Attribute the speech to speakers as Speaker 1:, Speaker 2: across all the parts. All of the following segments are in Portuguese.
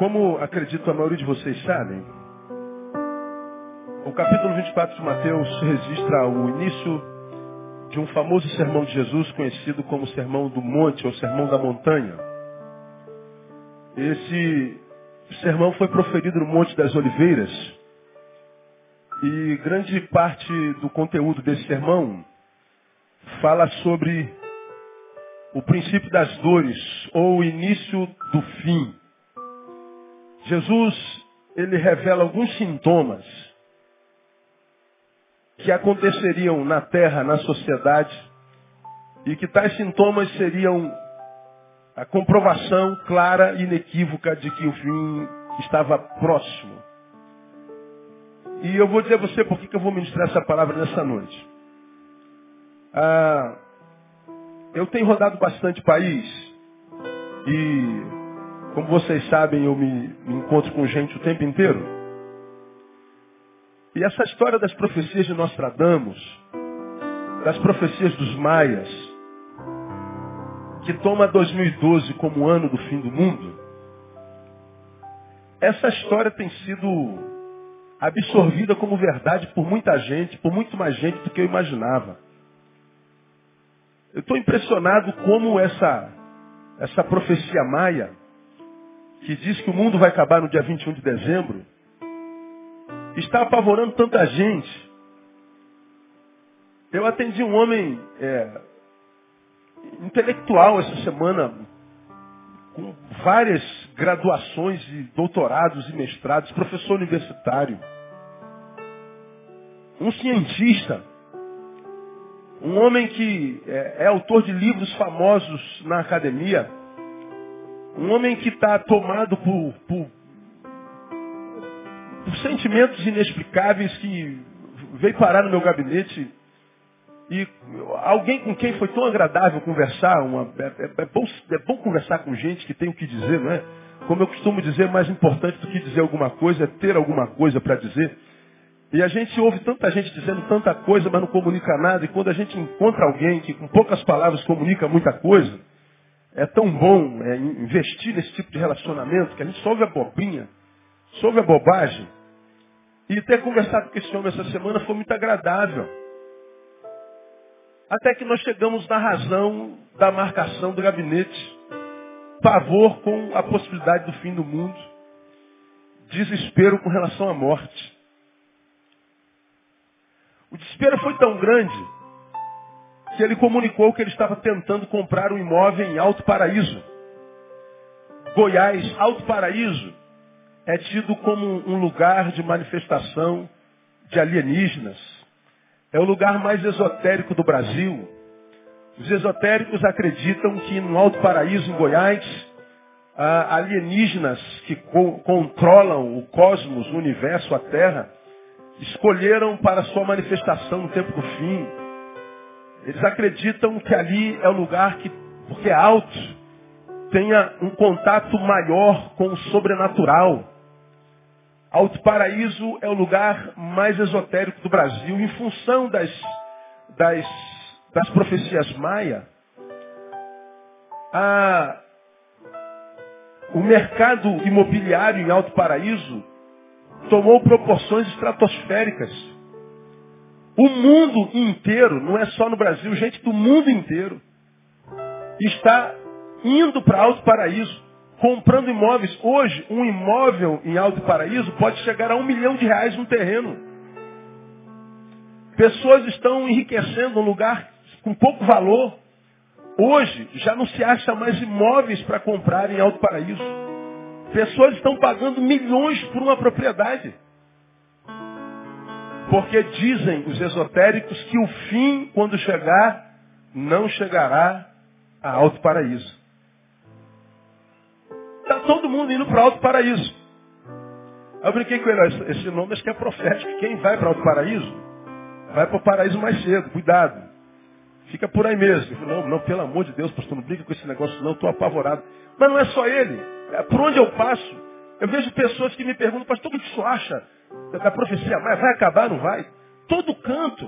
Speaker 1: Como acredito a maioria de vocês sabem, o capítulo 24 de Mateus registra o início de um famoso sermão de Jesus conhecido como Sermão do Monte ou Sermão da Montanha. Esse sermão foi proferido no Monte das Oliveiras e grande parte do conteúdo desse sermão fala sobre o princípio das dores ou o início do fim. Jesus, ele revela alguns sintomas que aconteceriam na terra, na sociedade, e que tais sintomas seriam a comprovação clara e inequívoca de que o fim estava próximo. E eu vou dizer a você por que eu vou ministrar essa palavra nessa noite. Ah, eu tenho rodado bastante país e, como vocês sabem, eu me, me encontro com gente o tempo inteiro. E essa história das profecias de Nostradamus, das profecias dos maias, que toma 2012 como ano do fim do mundo, essa história tem sido absorvida como verdade por muita gente, por muito mais gente do que eu imaginava. Eu estou impressionado como essa, essa profecia maia, que diz que o mundo vai acabar no dia 21 de dezembro, está apavorando tanta gente. Eu atendi um homem é, intelectual essa semana, com várias graduações e doutorados e mestrados, professor universitário. Um cientista um homem que é, é autor de livros famosos na academia. Um homem que está tomado por, por, por sentimentos inexplicáveis que veio parar no meu gabinete e alguém com quem foi tão agradável conversar, uma, é, é, é, bom, é, bom, conversar com gente que tem o que dizer, não é? Como eu costumo dizer, mais importante do que dizer alguma coisa é ter alguma coisa para dizer. E a gente ouve tanta gente dizendo tanta coisa, mas não comunica nada. E quando a gente encontra alguém que com poucas palavras comunica muita coisa, é tão bom é, investir nesse tipo de relacionamento que a gente só ouve a bobinha, só ouve a bobagem. E ter conversado com esse homem essa semana foi muito agradável. Até que nós chegamos na razão da marcação do gabinete. Pavor com a possibilidade do fim do mundo. Desespero com relação à morte. O desespero foi tão grande que ele comunicou que ele estava tentando comprar um imóvel em Alto Paraíso. Goiás, Alto Paraíso, é tido como um lugar de manifestação de alienígenas. É o lugar mais esotérico do Brasil. Os esotéricos acreditam que no Alto Paraíso, em Goiás, alienígenas que co controlam o cosmos, o universo, a Terra, escolheram para sua manifestação no tempo do fim. Eles acreditam que ali é o lugar que, porque é alto, tenha um contato maior com o sobrenatural. Alto Paraíso é o lugar mais esotérico do Brasil, em função das, das, das profecias maia. A, o mercado imobiliário em Alto Paraíso tomou proporções estratosféricas. O mundo inteiro, não é só no Brasil, gente do mundo inteiro, está indo para Alto Paraíso, comprando imóveis. Hoje, um imóvel em Alto Paraíso pode chegar a um milhão de reais no terreno. Pessoas estão enriquecendo um lugar com pouco valor. Hoje, já não se acha mais imóveis para comprar em Alto Paraíso. Pessoas estão pagando milhões por uma propriedade. Porque dizem os esotéricos que o fim, quando chegar, não chegará a Alto Paraíso. Está todo mundo indo para Alto Paraíso. Eu brinquei com ele, esse nome acho que é profético. Quem vai para Alto Paraíso, vai para o paraíso mais cedo, cuidado. Fica por aí mesmo. Falei, não, não, pelo amor de Deus, pastor, não brinca com esse negócio não, estou apavorado. Mas não é só ele. É, por onde eu passo, eu vejo pessoas que me perguntam, pastor, o que isso acha da profecia? Mas vai acabar, não vai? Todo canto.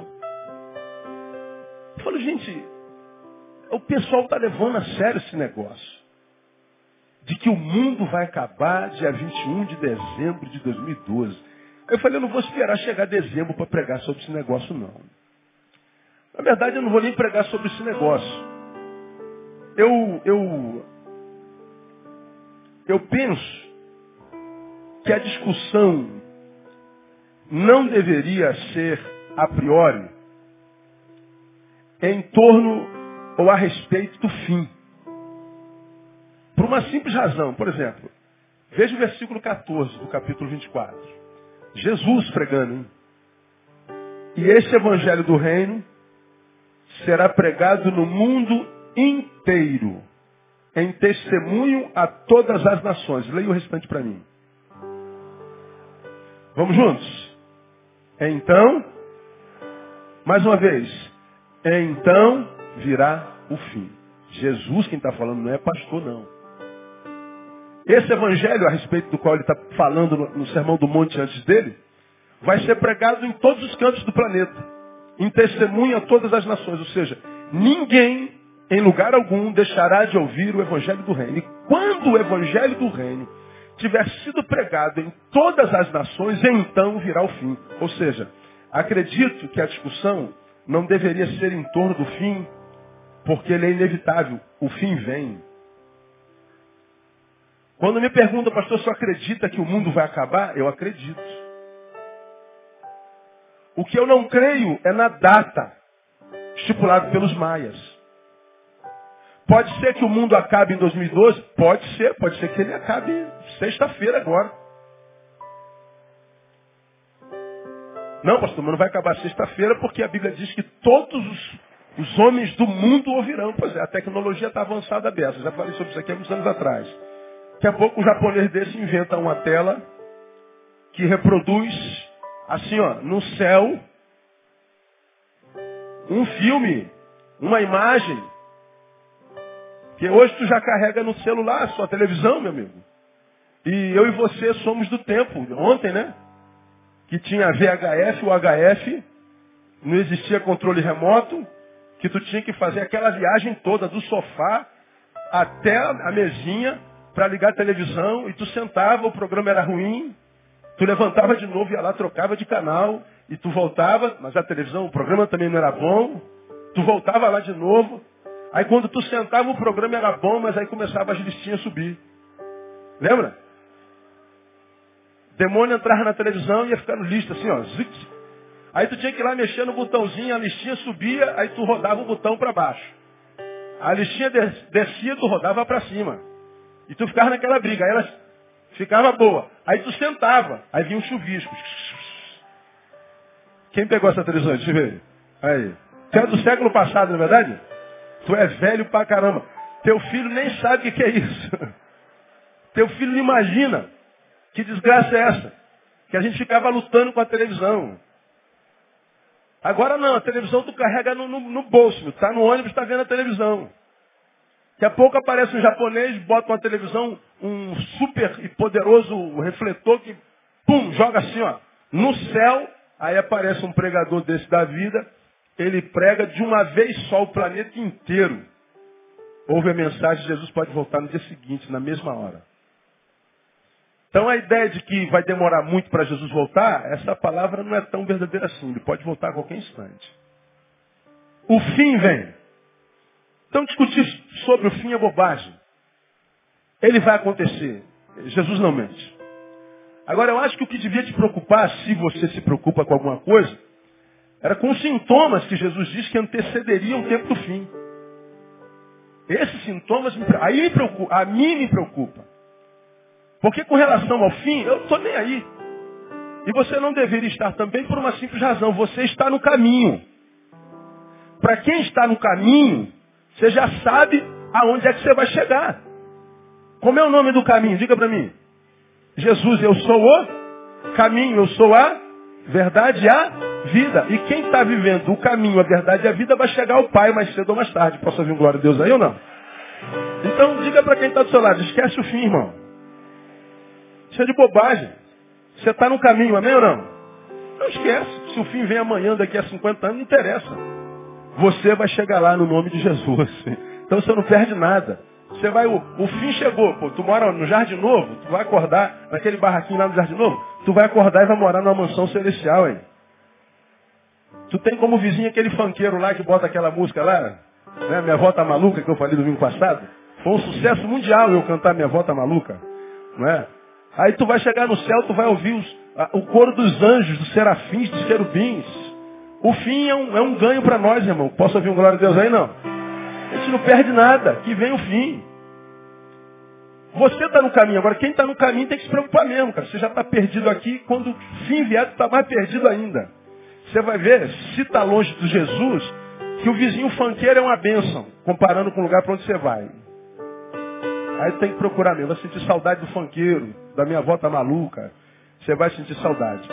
Speaker 1: Eu falo, gente, o pessoal está levando a sério esse negócio. de que o mundo vai acabar dia 21 de dezembro de 2012. Eu falei, eu não vou esperar chegar dezembro para pregar sobre esse negócio, não. Na verdade, eu não vou nem pregar sobre esse negócio. Eu, eu, eu penso que a discussão não deveria ser, a priori, em torno ou a respeito do fim. Por uma simples razão. Por exemplo, veja o versículo 14 do capítulo 24. Jesus pregando. Hein? E esse evangelho do reino será pregado no mundo inteiro, em testemunho a todas as nações. Leia o restante para mim. Vamos juntos? Então, mais uma vez, então virá o fim. Jesus, quem está falando, não é pastor, não. Esse evangelho a respeito do qual ele está falando no, no Sermão do Monte antes dele, vai ser pregado em todos os cantos do planeta, em testemunho a todas as nações. Ou seja, ninguém, em lugar algum, deixará de ouvir o evangelho do reino. E quando o evangelho do reino tiver sido pregado em todas as nações, então virá o fim. Ou seja, acredito que a discussão não deveria ser em torno do fim, porque ele é inevitável. O fim vem. Quando me pergunta, pastor, você acredita que o mundo vai acabar? Eu acredito. O que eu não creio é na data estipulada pelos maias. Pode ser que o mundo acabe em 2012? Pode ser, pode ser que ele acabe sexta-feira agora. Não, pastor, mas não vai acabar sexta-feira porque a Bíblia diz que todos os, os homens do mundo ouvirão. Pois é, a tecnologia está avançada dessa. Já falei sobre isso aqui há uns anos atrás. Daqui a pouco um japonês desse inventa uma tela que reproduz, assim ó, no céu, um filme, uma imagem, que hoje tu já carrega no celular, sua televisão, meu amigo. E eu e você somos do tempo, ontem, né? Que tinha VHF, o HF, não existia controle remoto, que tu tinha que fazer aquela viagem toda do sofá até a mesinha para ligar a televisão e tu sentava, o programa era ruim, tu levantava de novo, ia lá, trocava de canal, e tu voltava, mas a televisão, o programa também não era bom, tu voltava lá de novo, aí quando tu sentava o programa era bom, mas aí começava as listinhas a subir. Lembra? Demônio entrava na televisão e ia ficando lista assim, ó. Aí tu tinha que ir lá mexer no botãozinho, a listinha subia, aí tu rodava o botão para baixo. A listinha descia, tu rodava para cima. E tu ficava naquela briga. Aí ela ficava boa. Aí tu sentava. Aí vinha um chuvisco. Quem pegou essa televisão? Deixa eu ver. Aí. Tu é do século passado, não é verdade? Tu é velho pra caramba. Teu filho nem sabe o que é isso. Teu filho não imagina. Que desgraça é essa? Que a gente ficava lutando com a televisão. Agora não, a televisão tu carrega no, no, no bolso. Tá no ônibus, tá vendo a televisão. Daqui a pouco aparece um japonês, bota uma televisão, um super e poderoso refletor que, pum, joga assim, ó, no céu. Aí aparece um pregador desse da vida, ele prega de uma vez só o planeta inteiro. Ouve a mensagem, Jesus pode voltar no dia seguinte, na mesma hora. Então a ideia de que vai demorar muito para Jesus voltar, essa palavra não é tão verdadeira assim. Ele pode voltar a qualquer instante. O fim vem. Então discutir sobre o fim é bobagem. Ele vai acontecer. Jesus não mente. Agora eu acho que o que devia te preocupar, se você se preocupa com alguma coisa, era com os sintomas que Jesus disse que antecederiam o tempo do fim. Esses sintomas, aí me preocupa, a mim me preocupa. Porque com relação ao fim, eu não estou nem aí. E você não deveria estar também por uma simples razão. Você está no caminho. Para quem está no caminho, você já sabe aonde é que você vai chegar. Como é o nome do caminho? Diga para mim. Jesus, eu sou o caminho, eu sou a verdade a vida. E quem está vivendo o caminho, a verdade e a vida vai chegar ao Pai mais cedo ou mais tarde. Posso ouvir um glória a Deus aí ou não? Então diga para quem está do seu lado, esquece o fim, irmão. Isso é de bobagem. Você está no caminho, amém ou não? Não esquece. Se o fim vem amanhã, daqui a 50 anos, não interessa. Você vai chegar lá no nome de Jesus. Então você não perde nada. Você vai, o, o fim chegou, pô. Tu mora no Jardim Novo, tu vai acordar naquele barraquinho lá no Jardim Novo, tu vai acordar e vai morar numa mansão celestial aí. Tu tem como vizinho aquele fanqueiro lá que bota aquela música lá, né? Minha avó tá maluca, que eu falei domingo passado. Foi um sucesso mundial eu cantar Minha avó tá maluca. Não é? Aí tu vai chegar no céu, tu vai ouvir os, a, o coro dos anjos, dos serafins, dos querubins. O fim é um, é um ganho para nós, irmão. Posso ouvir um glória a Deus aí, não? A gente não perde nada, que vem o fim. Você está no caminho. Agora, quem está no caminho tem que se preocupar mesmo, cara. Você já está perdido aqui, quando o fim vier, tu está mais perdido ainda. Você vai ver, se está longe de Jesus, que o vizinho fanqueiro é uma bênção, comparando com o lugar para onde você vai. Aí tem que procurar mesmo. Vai sentir saudade do fanqueiro, da minha avó tá maluca. Você vai sentir saudade.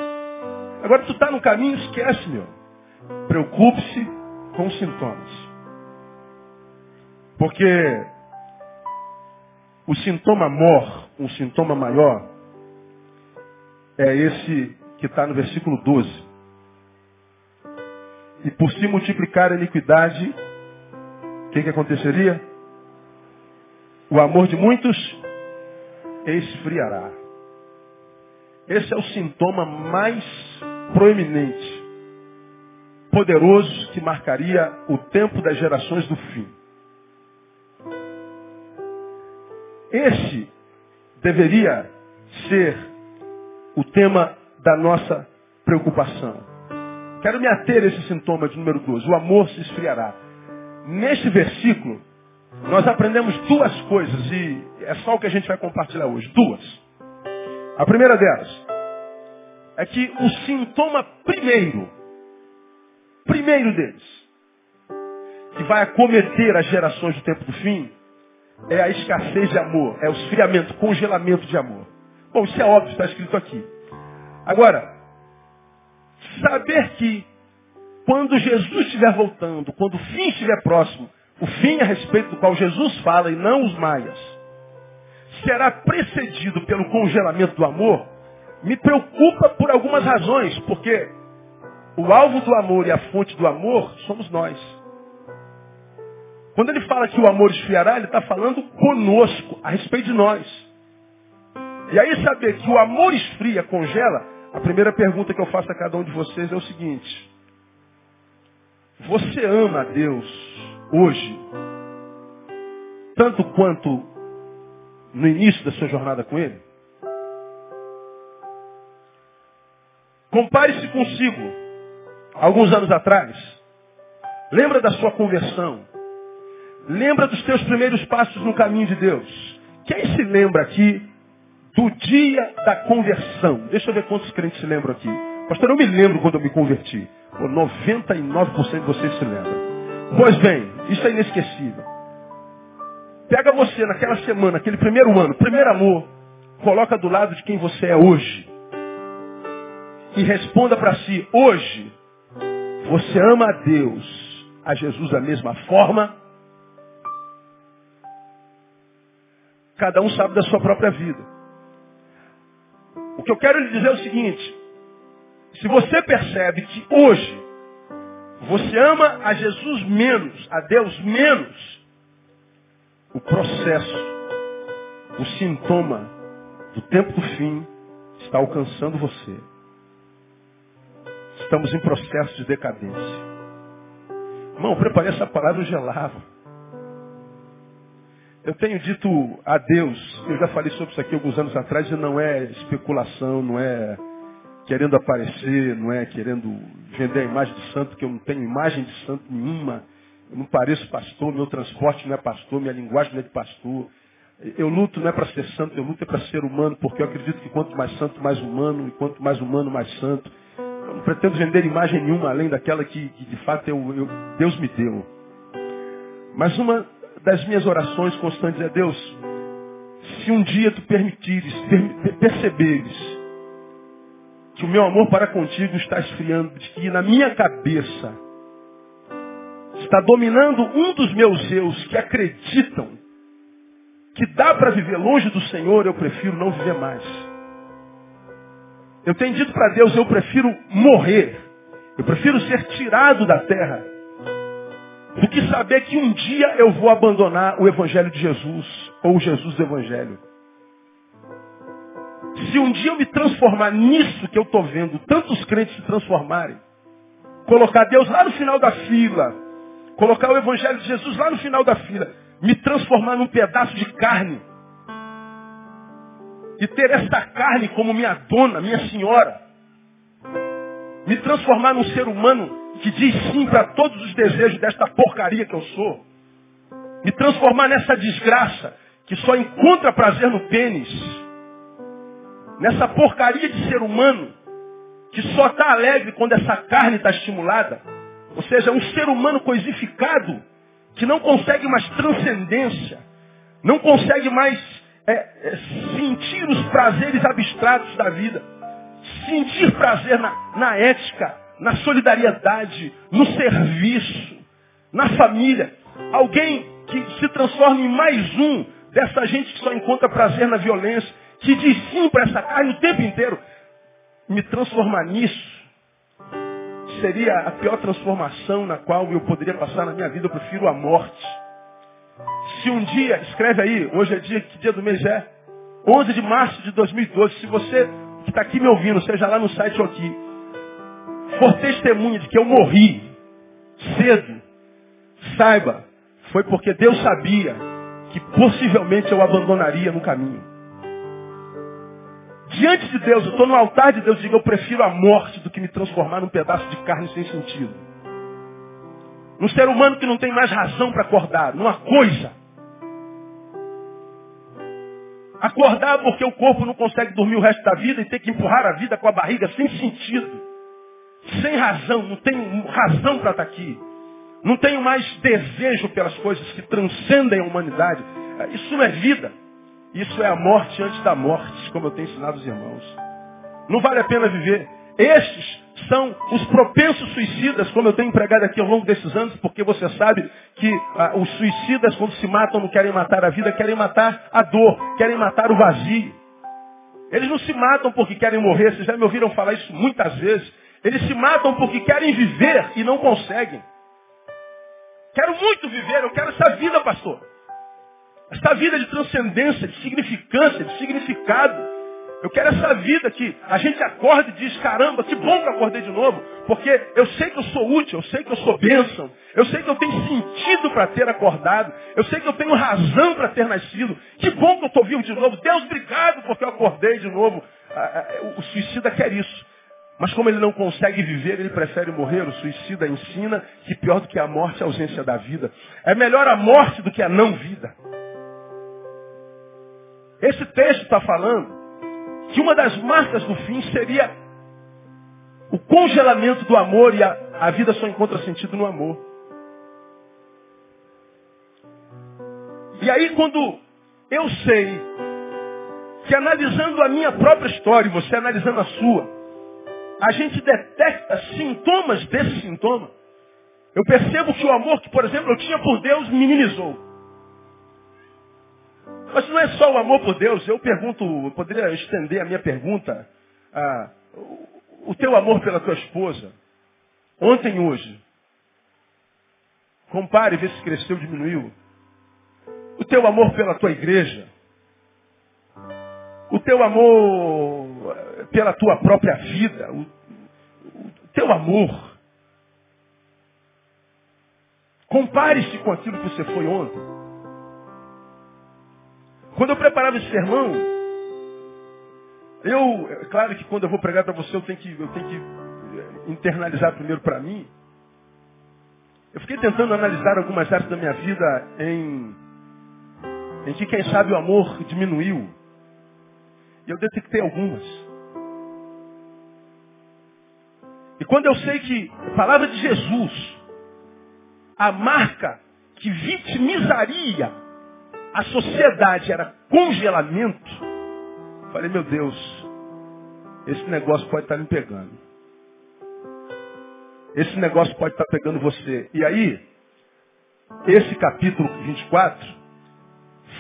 Speaker 1: Agora tu está no caminho, esquece, meu. Preocupe-se com os sintomas. Porque o sintoma mor, um sintoma maior, é esse que está no versículo 12. E por se multiplicar a iniquidade, o que, que aconteceria? O amor de muitos esfriará. Esse é o sintoma mais proeminente, poderoso, que marcaria o tempo das gerações do fim. Esse deveria ser o tema da nossa preocupação. Quero me ater a esse sintoma de número 12. O amor se esfriará. Neste versículo, nós aprendemos duas coisas e é só o que a gente vai compartilhar hoje. Duas. A primeira delas é que o sintoma primeiro, primeiro deles, que vai acometer as gerações do tempo do fim, é a escassez de amor, é o esfriamento, congelamento de amor. Bom, isso é óbvio, está escrito aqui. Agora, saber que quando Jesus estiver voltando, quando o fim estiver próximo, o fim a respeito do qual Jesus fala e não os maias, será precedido pelo congelamento do amor, me preocupa por algumas razões, porque o alvo do amor e a fonte do amor somos nós. Quando ele fala que o amor esfriará, ele está falando conosco, a respeito de nós. E aí saber que o amor esfria, congela, a primeira pergunta que eu faço a cada um de vocês é o seguinte. Você ama a Deus hoje, tanto quanto no início da sua jornada com Ele? Compare-se consigo, alguns anos atrás. Lembra da sua conversão. Lembra dos teus primeiros passos no caminho de Deus. Quem se lembra aqui do dia da conversão? Deixa eu ver quantos crentes se lembram aqui. Pastor, eu me lembro quando eu me converti. Pô, 99% de vocês se lembram. Pois bem, isso é inesquecível. Pega você naquela semana, aquele primeiro ano, primeiro amor, coloca do lado de quem você é hoje. E responda para si, hoje, você ama a Deus, a Jesus da mesma forma Cada um sabe da sua própria vida. O que eu quero lhe dizer é o seguinte. Se você percebe que hoje você ama a Jesus menos, a Deus menos, o processo, o sintoma do tempo do fim está alcançando você. Estamos em processo de decadência. Irmão, preparei essa palavra, eu gelava. Eu tenho dito a Deus, eu já falei sobre isso aqui alguns anos atrás, e não é especulação, não é querendo aparecer, não é querendo vender a imagem de santo, que eu não tenho imagem de santo nenhuma. Eu não pareço pastor, meu transporte não é pastor, minha linguagem não é de pastor. Eu luto não é para ser santo, eu luto é para ser humano, porque eu acredito que quanto mais santo, mais humano, e quanto mais humano, mais santo. Eu não pretendo vender imagem nenhuma além daquela que, que de fato eu, eu, Deus me deu. Mas uma das minhas orações constantes é Deus, se um dia tu permitires, per perceberes que o meu amor para contigo está esfriando, de que na minha cabeça está dominando um dos meus eus que acreditam que dá para viver longe do Senhor, eu prefiro não viver mais. Eu tenho dito para Deus, eu prefiro morrer. Eu prefiro ser tirado da terra do que saber que um dia eu vou abandonar o Evangelho de Jesus, ou Jesus do Evangelho. Se um dia eu me transformar nisso que eu estou vendo, tantos crentes se transformarem, colocar Deus lá no final da fila, colocar o Evangelho de Jesus lá no final da fila, me transformar num pedaço de carne, e ter esta carne como minha dona, minha senhora, me transformar num ser humano que diz sim para todos os desejos desta porcaria que eu sou. Me transformar nessa desgraça que só encontra prazer no pênis. Nessa porcaria de ser humano que só está alegre quando essa carne está estimulada. Ou seja, um ser humano coisificado que não consegue mais transcendência, não consegue mais é, é, sentir os prazeres abstratos da vida, sentir prazer na, na ética, na solidariedade, no serviço, na família. Alguém que se transforme em mais um dessa gente que só encontra prazer na violência, que diz sim para essa carne o tempo inteiro. Me transformar nisso seria a pior transformação na qual eu poderia passar na minha vida. Eu prefiro a morte. Se um dia, escreve aí, hoje é dia, que dia do mês é? 11 de março de 2012. Se você que está aqui me ouvindo, seja lá no site ou aqui, for testemunha de que eu morri cedo, saiba, foi porque Deus sabia que possivelmente eu abandonaria no caminho. Diante de Deus, eu estou no altar de Deus digo, eu prefiro a morte do que me transformar num pedaço de carne sem sentido. Um ser humano que não tem mais razão para acordar, numa coisa. Acordar porque o corpo não consegue dormir o resto da vida e ter que empurrar a vida com a barriga sem sentido sem razão, não tenho razão para estar tá aqui. Não tenho mais desejo pelas coisas que transcendem a humanidade. Isso não é vida. Isso é a morte antes da morte, como eu tenho ensinado os irmãos. Não vale a pena viver. Estes são os propensos suicidas, como eu tenho empregado aqui ao longo desses anos, porque você sabe que ah, os suicidas, quando se matam, não querem matar a vida, querem matar a dor, querem matar o vazio. Eles não se matam porque querem morrer, vocês já me ouviram falar isso muitas vezes. Eles se matam porque querem viver e não conseguem. Quero muito viver, eu quero essa vida, pastor. Essa vida de transcendência, de significância, de significado. Eu quero essa vida que a gente acorda e diz, caramba, que bom que eu acordei de novo. Porque eu sei que eu sou útil, eu sei que eu sou bênção. Eu sei que eu tenho sentido para ter acordado. Eu sei que eu tenho razão para ter nascido. Que bom que eu estou vivo de novo. Deus, obrigado porque eu acordei de novo. Ah, ah, o suicida quer isso. Mas como ele não consegue viver, ele prefere morrer. O suicida ensina que pior do que a morte é a ausência da vida. É melhor a morte do que a não vida. Esse texto está falando que uma das marcas do fim seria o congelamento do amor e a, a vida só encontra sentido no amor. E aí quando eu sei que analisando a minha própria história e você analisando a sua, a gente detecta sintomas desse sintoma. Eu percebo que o amor que, por exemplo, eu tinha por Deus minimizou. Mas não é só o amor por Deus. Eu pergunto, eu poderia estender a minha pergunta. Ah, o teu amor pela tua esposa, ontem e hoje. Compare e vê se cresceu ou diminuiu. O teu amor pela tua igreja. O teu amor pela tua própria vida, o, o teu amor. Compare-se com aquilo que você foi ontem. Quando eu preparava esse sermão, eu, é claro que quando eu vou pregar para você, eu tenho que, eu tenho que é, internalizar primeiro para mim. Eu fiquei tentando analisar algumas áreas da minha vida em, em que, quem sabe, o amor diminuiu. E eu detectei algumas. E quando eu sei que a palavra de Jesus, a marca que vitimizaria a sociedade era congelamento, falei, meu Deus, esse negócio pode estar me pegando. Esse negócio pode estar pegando você. E aí, esse capítulo 24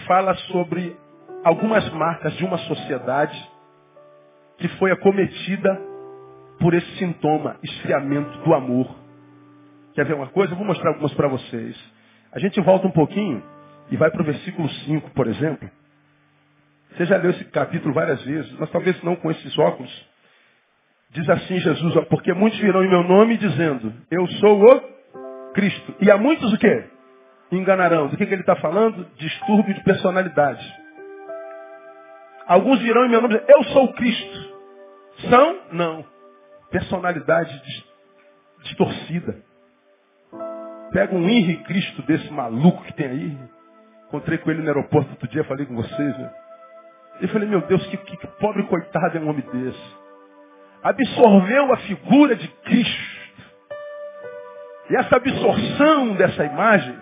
Speaker 1: fala sobre algumas marcas de uma sociedade que foi acometida por esse sintoma, esfriamento do amor. Quer ver uma coisa? Eu vou mostrar algumas para vocês. A gente volta um pouquinho e vai para o versículo 5, por exemplo. Você já leu esse capítulo várias vezes, mas talvez não com esses óculos. Diz assim Jesus, ó, porque muitos virão em meu nome dizendo, eu sou o Cristo. E há muitos o quê? Enganarão. Do que, que ele está falando? Distúrbio de personalidade. Alguns virão em meu nome dizendo, eu sou o Cristo. São? Não. Personalidade distorcida. Pega um Henri Cristo desse maluco que tem aí. Encontrei com ele no aeroporto outro dia, falei com vocês, né? Eu falei, meu Deus, que, que, que pobre coitado é um homem desse. Absorveu a figura de Cristo. E essa absorção dessa imagem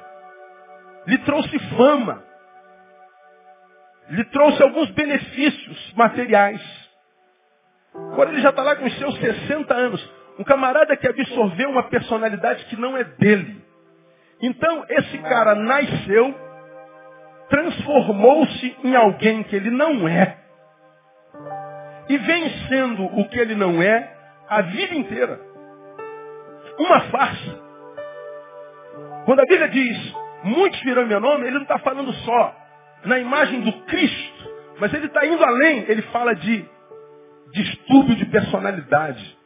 Speaker 1: lhe trouxe fama. Lhe trouxe alguns benefícios materiais. Agora ele já está lá com os seus 60 anos. Um camarada que absorveu uma personalidade que não é dele. Então, esse cara nasceu, transformou-se em alguém que ele não é. E vem sendo o que ele não é a vida inteira. Uma farsa. Quando a Bíblia diz, muitos virão meu nome, ele não está falando só na imagem do Cristo, mas ele está indo além, ele fala de distúrbio de personalidade.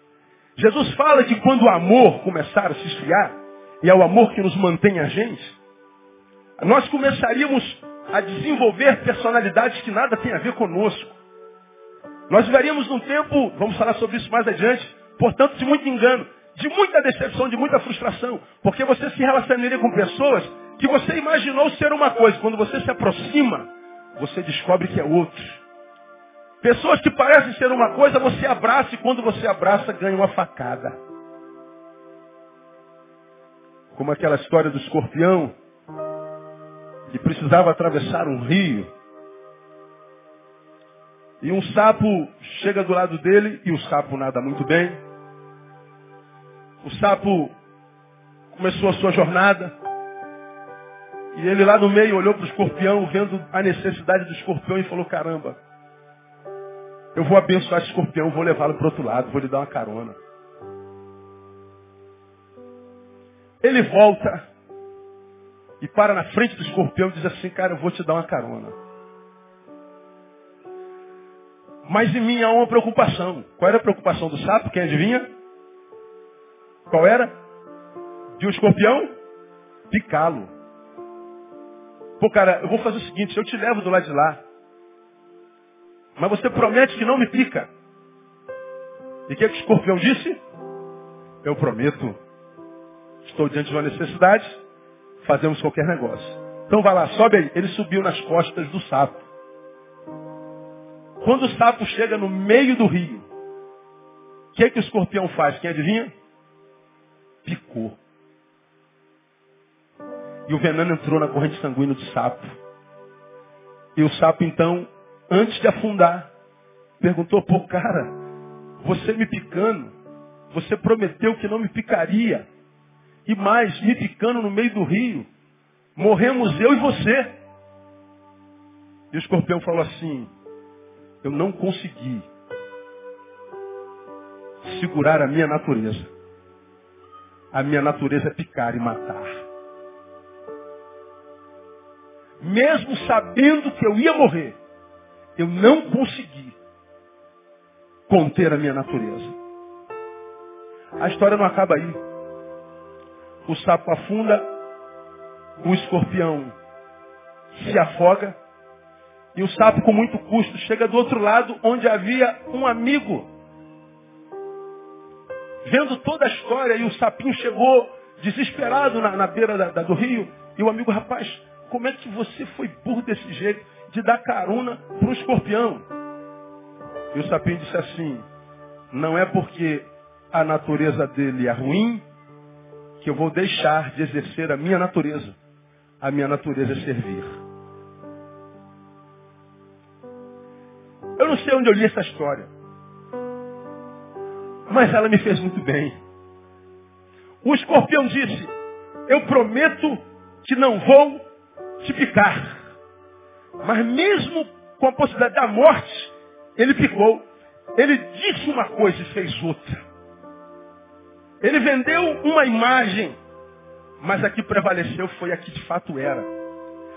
Speaker 1: Jesus fala que quando o amor começar a se esfriar, e é o amor que nos mantém a gente, nós começaríamos a desenvolver personalidades que nada tem a ver conosco. Nós viveríamos num tempo, vamos falar sobre isso mais adiante, portanto, de muito engano, de muita decepção, de muita frustração, porque você se relacionaria com pessoas que você imaginou ser uma coisa, quando você se aproxima, você descobre que é outro. Pessoas que parecem ser uma coisa, você abraça e quando você abraça, ganha uma facada. Como aquela história do escorpião que precisava atravessar um rio. E um sapo chega do lado dele e o sapo nada muito bem. O sapo começou a sua jornada. E ele lá no meio olhou para o escorpião, vendo a necessidade do escorpião e falou, caramba, eu vou abençoar esse escorpião, vou levá-lo para outro lado, vou lhe dar uma carona. Ele volta e para na frente do escorpião e diz assim, cara, eu vou te dar uma carona. Mas em mim há uma preocupação. Qual era a preocupação do sapo? Quem adivinha? Qual era? De um escorpião? Picá-lo. Pô, cara, eu vou fazer o seguinte, eu te levo do lado de lá. Mas você promete que não me pica. E o que, é que o escorpião disse? Eu prometo. Estou diante de uma necessidade, fazemos qualquer negócio. Então vai lá, sobe aí. Ele subiu nas costas do sapo. Quando o sapo chega no meio do rio, o que, é que o escorpião faz? Quem adivinha? Picou. E o veneno entrou na corrente sanguínea do sapo. E o sapo, então, antes de afundar, perguntou, pô, cara, você me picando, você prometeu que não me picaria. E mais, me picando no meio do rio, morremos eu e você. E o escorpião falou assim, eu não consegui segurar a minha natureza. A minha natureza é picar e matar. Mesmo sabendo que eu ia morrer, eu não consegui conter a minha natureza. A história não acaba aí. O sapo afunda, o escorpião se afoga, e o sapo, com muito custo, chega do outro lado, onde havia um amigo. Vendo toda a história, e o sapinho chegou desesperado na, na beira da, da, do rio, e o amigo, rapaz, como é que você foi burro desse jeito? de dar carona para o escorpião. E o sapinho disse assim, não é porque a natureza dele é ruim que eu vou deixar de exercer a minha natureza. A minha natureza é servir. Eu não sei onde eu li essa história. Mas ela me fez muito bem. O escorpião disse, eu prometo que não vou te picar. Mas mesmo com a possibilidade da morte, ele ficou. Ele disse uma coisa e fez outra. Ele vendeu uma imagem Mas a que prevaleceu foi a que de fato era.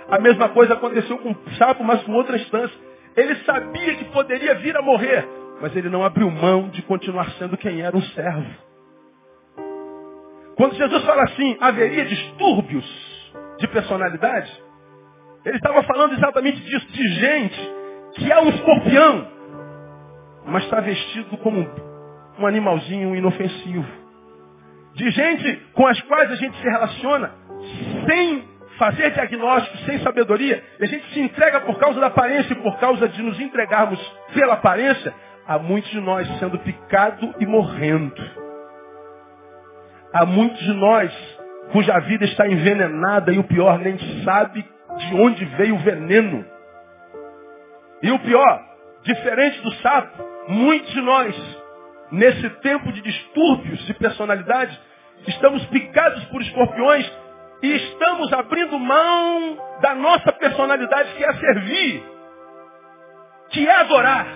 Speaker 1: A mesma coisa aconteceu com o sapo, mas com outra instância. Ele sabia que poderia vir a morrer, mas ele não abriu mão de continuar sendo quem era um servo. Quando Jesus fala assim, haveria distúrbios de personalidade, ele estava falando exatamente disso, de gente que é um escorpião, mas está vestido como um animalzinho inofensivo. De gente com as quais a gente se relaciona sem fazer diagnóstico, sem sabedoria. E a gente se entrega por causa da aparência e por causa de nos entregarmos pela aparência, há muitos de nós sendo picado e morrendo. Há muitos de nós cuja vida está envenenada e o pior nem sabe de onde veio o veneno. E o pior, diferente do sapo, muitos de nós, nesse tempo de distúrbios de personalidade, estamos picados por escorpiões e estamos abrindo mão da nossa personalidade que é servir, que é adorar.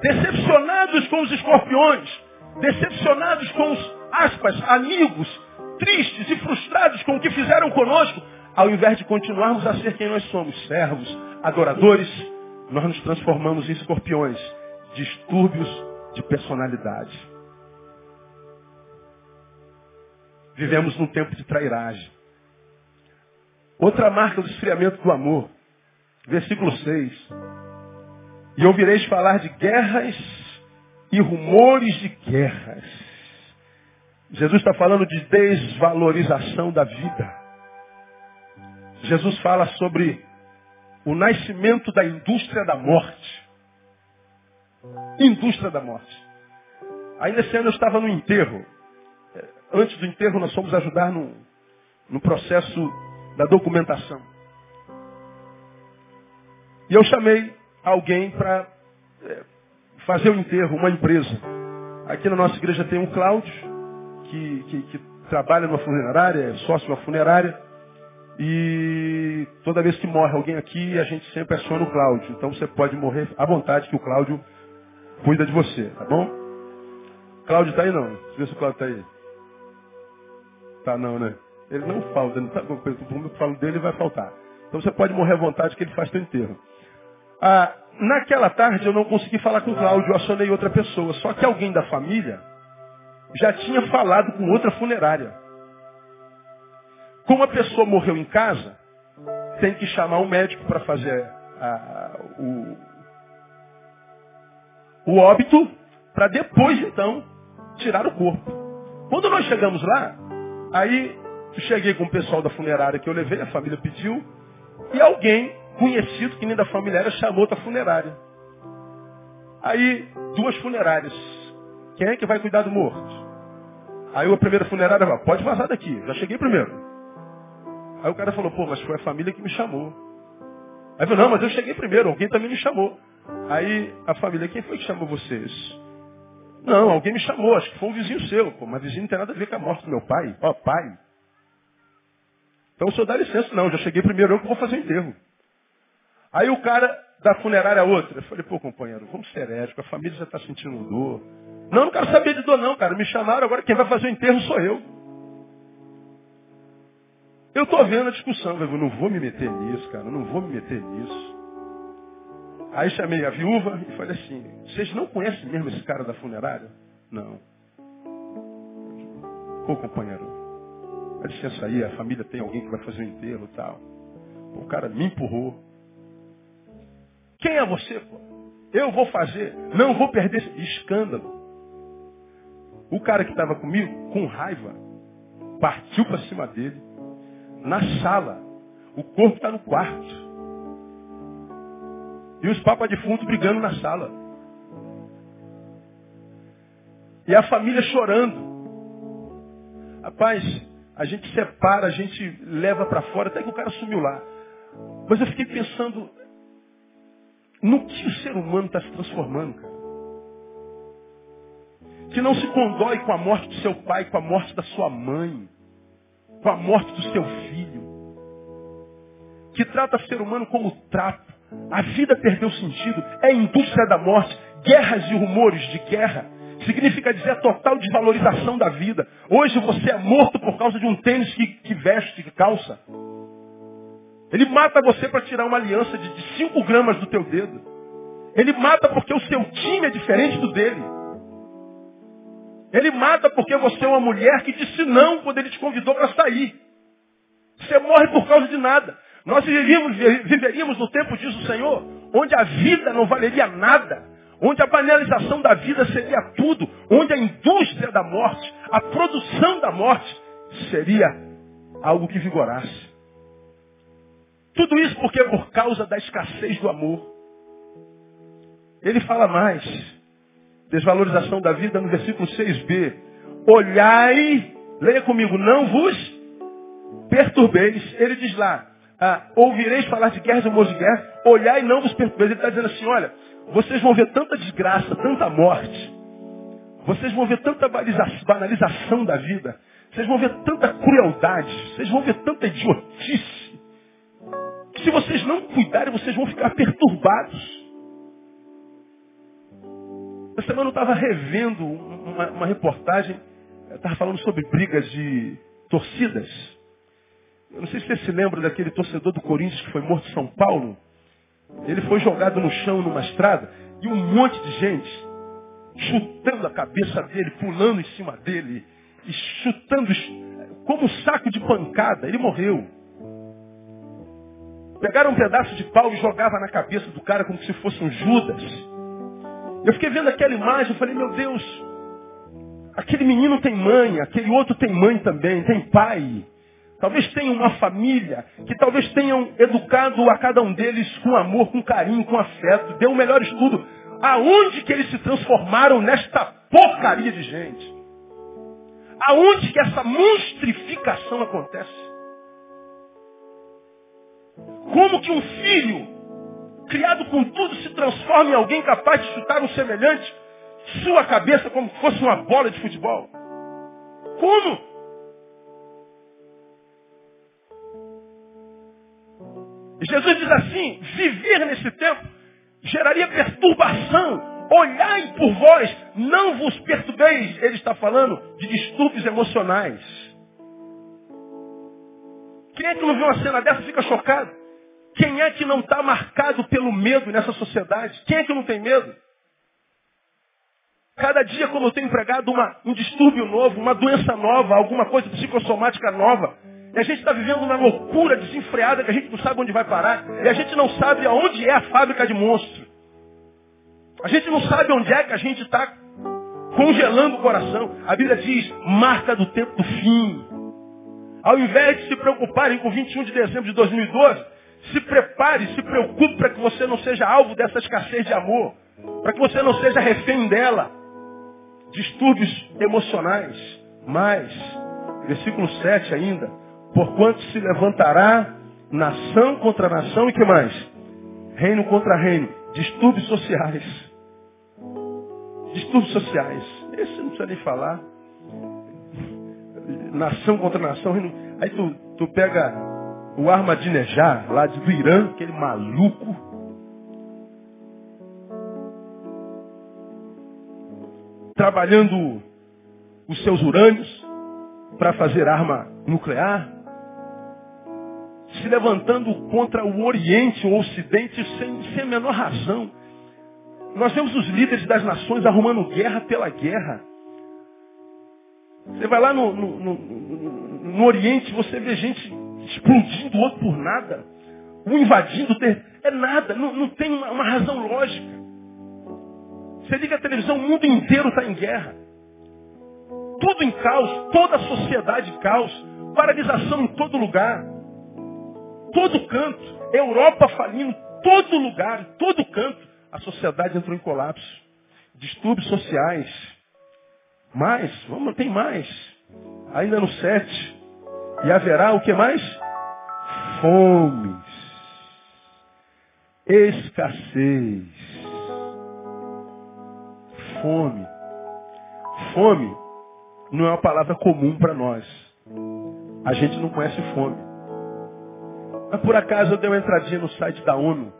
Speaker 1: Decepcionados com os escorpiões, decepcionados com os, aspas, amigos, tristes e frustrados com o que fizeram conosco, ao invés de continuarmos a ser quem nós somos, servos, adoradores, nós nos transformamos em escorpiões, distúrbios de personalidade. Vivemos num tempo de trairagem. Outra marca do esfriamento do amor. Versículo 6. E ouvireis falar de guerras e rumores de guerras. Jesus está falando de desvalorização da vida. Jesus fala sobre o nascimento da indústria da morte. Indústria da morte. Ainda esse ano eu estava no enterro. É, antes do enterro nós fomos ajudar no, no processo da documentação. E eu chamei alguém para é, fazer o enterro, uma empresa. Aqui na nossa igreja tem um Cláudio, que, que, que trabalha numa funerária, é sócio de uma funerária. E toda vez que morre alguém aqui, a gente sempre aciona o Cláudio. Então você pode morrer à vontade que o Cláudio cuida de você, tá bom? Cláudio tá aí não? Deixa eu ver se o Cláudio tá aí. Tá não, né? Ele não falta, não tá, o público fala dele vai faltar. Então você pode morrer à vontade que ele faz teu enterro. Ah, naquela tarde eu não consegui falar com o Cláudio, eu acionei outra pessoa. Só que alguém da família já tinha falado com outra funerária. Como a pessoa morreu em casa, tem que chamar um médico para fazer a, a, o, o óbito, para depois então tirar o corpo. Quando nós chegamos lá, aí cheguei com o pessoal da funerária que eu levei, a família pediu, e alguém conhecido que nem da família era chamou da funerária. Aí, duas funerárias. Quem é que vai cuidar do morto? Aí a primeira funerária falou, pode vazar daqui, já cheguei primeiro. Aí o cara falou, pô, mas foi a família que me chamou. Aí falou, não, mas eu cheguei primeiro, alguém também me chamou. Aí a família, quem foi que chamou vocês? Não, alguém me chamou, acho que foi um vizinho seu. Pô, mas vizinho não tem nada a ver com a morte do meu pai. Ó, pai. Então o senhor dá licença, não, já cheguei primeiro, eu que vou fazer o enterro. Aí o cara da funerária outra, eu falei, pô, companheiro, vamos ser ético, a família já está sentindo dor. Não, não quero saber de dor não, cara. Me chamaram, agora quem vai fazer o enterro sou eu. Eu estou vendo a discussão, eu não vou me meter nisso, cara, não vou me meter nisso. Aí chamei a viúva e falei assim, vocês não conhecem mesmo esse cara da funerária? Não. Pô, companheiro, dá licença aí, a família tem alguém que vai fazer o enterro e tal. O cara me empurrou. Quem é você, pô? Eu vou fazer, não vou perder escândalo. O cara que estava comigo, com raiva, partiu para cima dele na sala. O corpo está no quarto. E os papas de fundo brigando na sala. E a família chorando. Rapaz, a gente separa, a gente leva para fora, até que o cara sumiu lá. Mas eu fiquei pensando no que o ser humano está se transformando, cara. Que não se condói com a morte do seu pai, com a morte da sua mãe com a morte do seu filho, que trata o ser humano como trapo. A vida perdeu sentido, é indústria da morte, guerras e rumores de guerra, Significa dizer a total desvalorização da vida. Hoje você é morto por causa de um tênis que, que veste, que calça. Ele mata você para tirar uma aliança de 5 gramas do teu dedo. Ele mata porque o seu time é diferente do dele. Ele mata porque você é uma mulher que disse não quando ele te convidou para sair. Você morre por causa de nada. Nós viveríamos, viveríamos no tempo, diz o Senhor, onde a vida não valeria nada, onde a banalização da vida seria tudo, onde a indústria da morte, a produção da morte seria algo que vigorasse. Tudo isso porque por causa da escassez do amor. Ele fala mais. Desvalorização da vida no versículo 6b. Olhai, leia comigo, não vos perturbeis. Ele diz lá, ah, ouvireis falar de guerras e rumores de guerra, olhai e não vos perturbeis. Ele está dizendo assim, olha, vocês vão ver tanta desgraça, tanta morte, vocês vão ver tanta banalização da vida, vocês vão ver tanta crueldade, vocês vão ver tanta idiotice, se vocês não cuidarem, vocês vão ficar perturbados. Essa semana eu estava revendo uma, uma reportagem, estava falando sobre brigas de torcidas. Eu não sei se você se lembra daquele torcedor do Corinthians que foi morto em São Paulo. Ele foi jogado no chão numa estrada e um monte de gente chutando a cabeça dele, pulando em cima dele, e chutando como um saco de pancada. Ele morreu. Pegaram um pedaço de pau e jogava na cabeça do cara como se fosse um Judas. Eu fiquei vendo aquela imagem e falei, meu Deus, aquele menino tem mãe, aquele outro tem mãe também, tem pai. Talvez tenham uma família que talvez tenham educado a cada um deles com amor, com carinho, com afeto, deu o melhor estudo. Aonde que eles se transformaram nesta porcaria de gente? Aonde que essa monstrificação acontece? Como que um filho, criado com tudo, se transforma em alguém capaz de chutar um semelhante, sua cabeça como se fosse uma bola de futebol? Como? Jesus diz assim, viver nesse tempo geraria perturbação. Olhai por vós, não vos perturbeis. Ele está falando de distúrbios emocionais. Quem é que não vê uma cena dessa fica chocado? Quem é que não está marcado pelo medo nessa sociedade? Quem é que não tem medo? Cada dia, quando eu tenho empregado uma, um distúrbio novo, uma doença nova, alguma coisa psicossomática nova, e a gente está vivendo uma loucura desenfreada que a gente não sabe onde vai parar, e a gente não sabe aonde é a fábrica de monstros. A gente não sabe onde é que a gente está congelando o coração. A Bíblia diz, marca do tempo do fim. Ao invés de se preocuparem com 21 de dezembro de 2012, se prepare, se preocupe para que você não seja alvo dessa escassez de amor. Para que você não seja refém dela. Distúrbios emocionais. Mas, versículo 7 ainda. Porquanto se levantará nação contra nação e que mais? Reino contra reino. Distúrbios sociais. Distúrbios sociais. Esse não precisa nem falar. Nação contra nação. Reino. Aí tu, tu pega o Ahmadinejad, lá do Irã, aquele maluco. Trabalhando os seus urânios para fazer arma nuclear. Se levantando contra o Oriente, o Ocidente, sem, sem a menor razão. Nós vemos os líderes das nações arrumando guerra pela guerra. Você vai lá no, no, no, no Oriente, você vê gente explodindo o outro por nada. Um invadindo, é nada, não, não tem uma, uma razão lógica. Você liga a televisão, o mundo inteiro está em guerra. Tudo em caos, toda a sociedade em caos, paralisação em todo lugar. Todo canto, Europa falindo, todo lugar, todo canto, a sociedade entrou em colapso. Distúrbios sociais. Mais, vamos, tem mais. Ainda no 7. E haverá o que mais? Fomes. Escassez. Fome. Fome não é uma palavra comum para nós. A gente não conhece fome. Mas por acaso eu dei uma entradinha no site da ONU.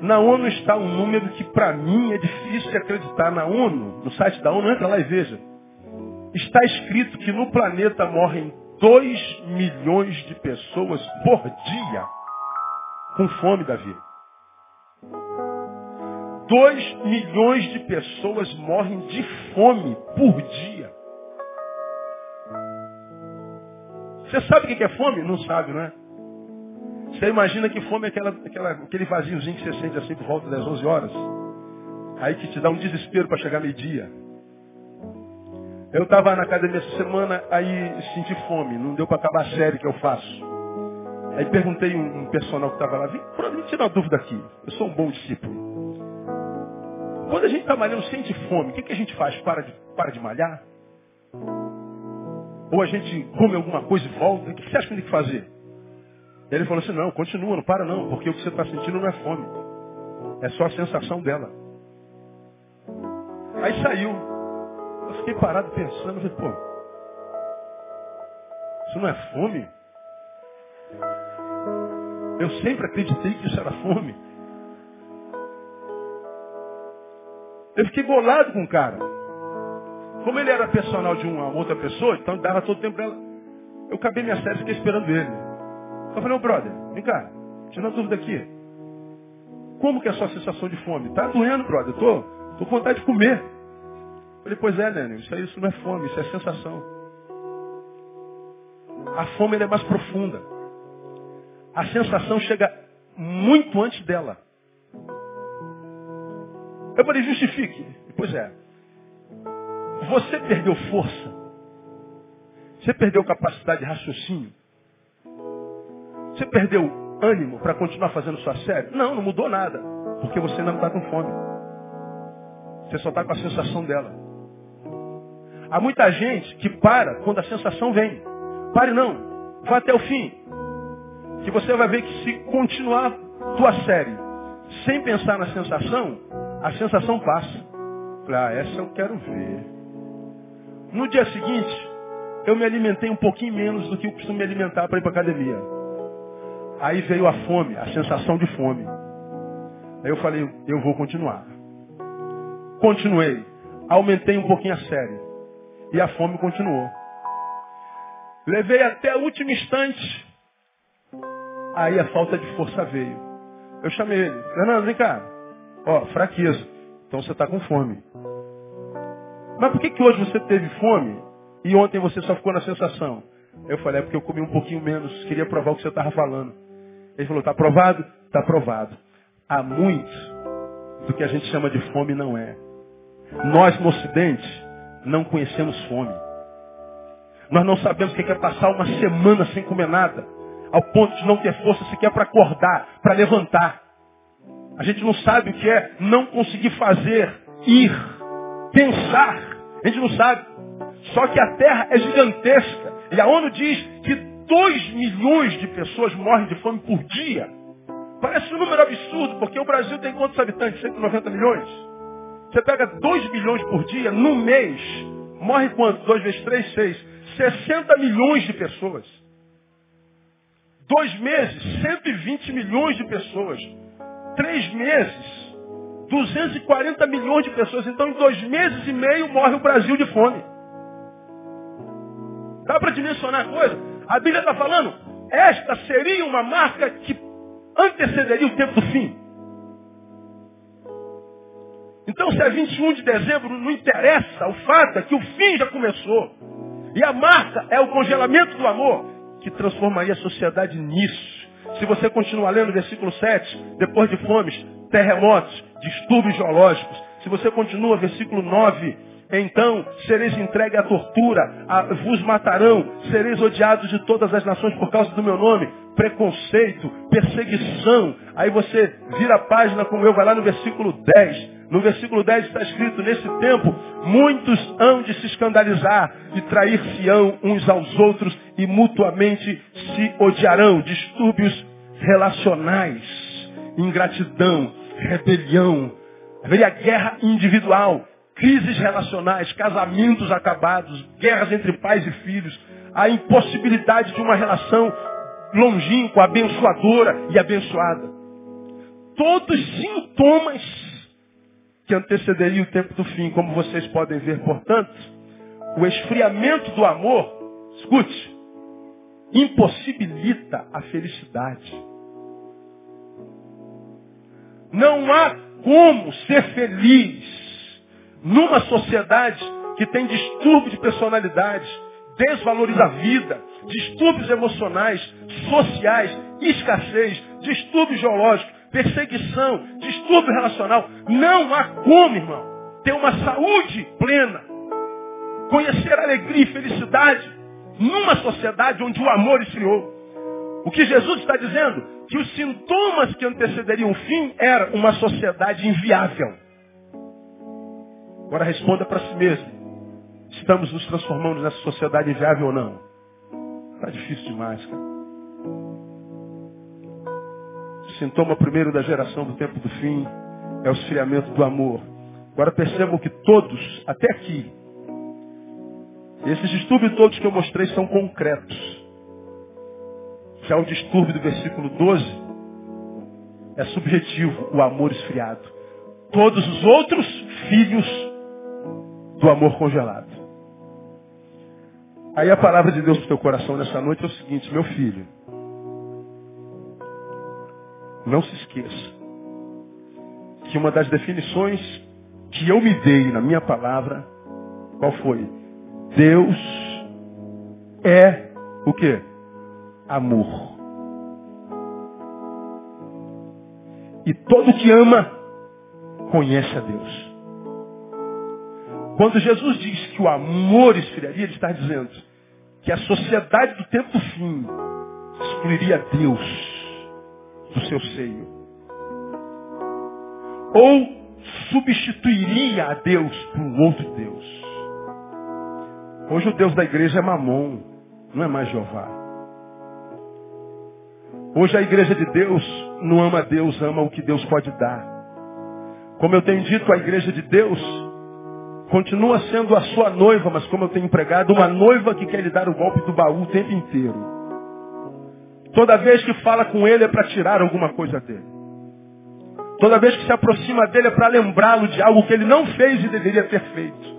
Speaker 1: Na ONU está um número que para mim é difícil de acreditar. Na ONU, no site da ONU, entra lá e veja. Está escrito que no planeta morrem 2 milhões de pessoas por dia com fome, Davi. 2 milhões de pessoas morrem de fome por dia. Você sabe o que é fome? Não sabe, não é? Você imagina que fome é aquela, aquela, aquele vaziozinho que você sente assim por volta das 11 horas. Aí que te dá um desespero para chegar meio-dia. Eu estava na academia essa semana, aí senti fome, não deu para acabar a série que eu faço. Aí perguntei um, um personal que estava lá, vem, por me tirar uma dúvida aqui, eu sou um bom discípulo. Quando a gente está malhando, sente fome, o que, que a gente faz? Para de, para de malhar? Ou a gente come alguma coisa e volta? O que você acha que tem que fazer? Ele falou assim, não, continua, não para não, porque o que você está sentindo não é fome. É só a sensação dela. Aí saiu. Eu fiquei parado pensando, falei, pô, isso não é fome? Eu sempre acreditei que isso era fome. Eu fiquei bolado com o cara. Como ele era personal de uma outra pessoa, então dava todo o tempo pra ela. Eu acabei minha série e fiquei esperando ele. Eu falei, ô brother, vem cá, tira uma dúvida aqui. Como que é a sua sensação de fome? Tá doendo, brother, tô, tô com vontade de comer. Eu falei, pois é, Nélio, isso, aí, isso não é fome, isso é sensação. A fome é mais profunda. A sensação chega muito antes dela. Eu falei, justifique. Pois é. Você perdeu força. Você perdeu capacidade de raciocínio. Você perdeu ânimo para continuar fazendo sua série? Não, não mudou nada. Porque você ainda não está com fome. Você só está com a sensação dela. Há muita gente que para quando a sensação vem. Pare não. Vá até o fim. Que você vai ver que se continuar tua série sem pensar na sensação, a sensação passa. Ah, essa eu quero ver. No dia seguinte, eu me alimentei um pouquinho menos do que eu costumo me alimentar para ir para academia. Aí veio a fome, a sensação de fome. Aí eu falei, eu vou continuar. Continuei. Aumentei um pouquinho a série. E a fome continuou. Levei até o último instante. Aí a falta de força veio. Eu chamei ele. Fernando, vem cá. Ó, fraqueza. Então você está com fome. Mas por que, que hoje você teve fome e ontem você só ficou na sensação? Eu falei, é porque eu comi um pouquinho menos. Queria provar o que você estava falando. Ele falou, está aprovado? Está aprovado. Há muito do que a gente chama de fome não é. Nós no Ocidente não conhecemos fome. Nós não sabemos o que é passar uma semana sem comer nada, ao ponto de não ter força sequer para acordar, para levantar. A gente não sabe o que é não conseguir fazer, ir, pensar. A gente não sabe. Só que a terra é gigantesca. E a ONU diz que 2 milhões de pessoas morrem de fome por dia. Parece um número absurdo, porque o Brasil tem quantos habitantes? 190 milhões. Você pega 2 milhões por dia, no mês, morre quanto? 2 vezes 3, 6. 60 milhões de pessoas. Dois meses, 120 milhões de pessoas. Três meses, 240 milhões de pessoas. Então, em dois meses e meio, morre o Brasil de fome. Dá para dimensionar a coisa? A Bíblia está falando, esta seria uma marca que antecederia o tempo do fim. Então, se é 21 de dezembro, não interessa. O fato é que o fim já começou. E a marca é o congelamento do amor, que transformaria a sociedade nisso. Se você continuar lendo o versículo 7, depois de fomes, terremotos, distúrbios geológicos. Se você continua, versículo 9, então sereis entregue à tortura, a, vos matarão, sereis odiados de todas as nações por causa do meu nome. Preconceito, perseguição. Aí você vira a página como eu, vai lá no versículo 10. No versículo 10 está escrito, nesse tempo, muitos hão de se escandalizar e trair-se-ão uns aos outros e mutuamente se odiarão. Distúrbios relacionais, ingratidão, rebelião, haveria guerra individual, crises relacionais, casamentos acabados, guerras entre pais e filhos, a impossibilidade de uma relação longínqua, abençoadora e abençoada. todos sintomas que antecederiam o tempo do fim. Como vocês podem ver, portanto, o esfriamento do amor, escute, impossibilita a felicidade. Não há como ser feliz numa sociedade que tem distúrbio de personalidade, desvaloriza a vida, distúrbios emocionais, sociais, escassez, distúrbio geológico, perseguição, distúrbio relacional. Não há como, irmão, ter uma saúde plena, conhecer alegria e felicidade numa sociedade onde o amor esfriou. O que Jesus está dizendo? Que os sintomas que antecederiam o fim era uma sociedade inviável. Agora responda para si mesmo. Estamos nos transformando nessa sociedade inviável ou não? Está difícil demais, cara. Sintoma primeiro da geração do tempo do fim é o esfriamento do amor. Agora percebam que todos, até aqui, esses distúrbios todos que eu mostrei são concretos. Já o distúrbio do versículo 12 é subjetivo, o amor esfriado. Todos os outros filhos do amor congelado. Aí a palavra de Deus para o teu coração nessa noite é o seguinte, meu filho. Não se esqueça que uma das definições que eu me dei na minha palavra, qual foi? Deus é o que? Amor. E todo que ama conhece a Deus. Quando Jesus diz que o amor esfriaria, ele está dizendo que a sociedade do tempo fim excluiria Deus do seu seio. Ou substituiria a Deus por um outro Deus. Hoje o Deus da igreja é Mamon, não é mais Jeová. Hoje a igreja de Deus não ama Deus, ama o que Deus pode dar. Como eu tenho dito, a igreja de Deus continua sendo a sua noiva, mas como eu tenho empregado, uma noiva que quer lhe dar o golpe do baú o tempo inteiro. Toda vez que fala com ele é para tirar alguma coisa dele. Toda vez que se aproxima dele é para lembrá-lo de algo que ele não fez e deveria ter feito.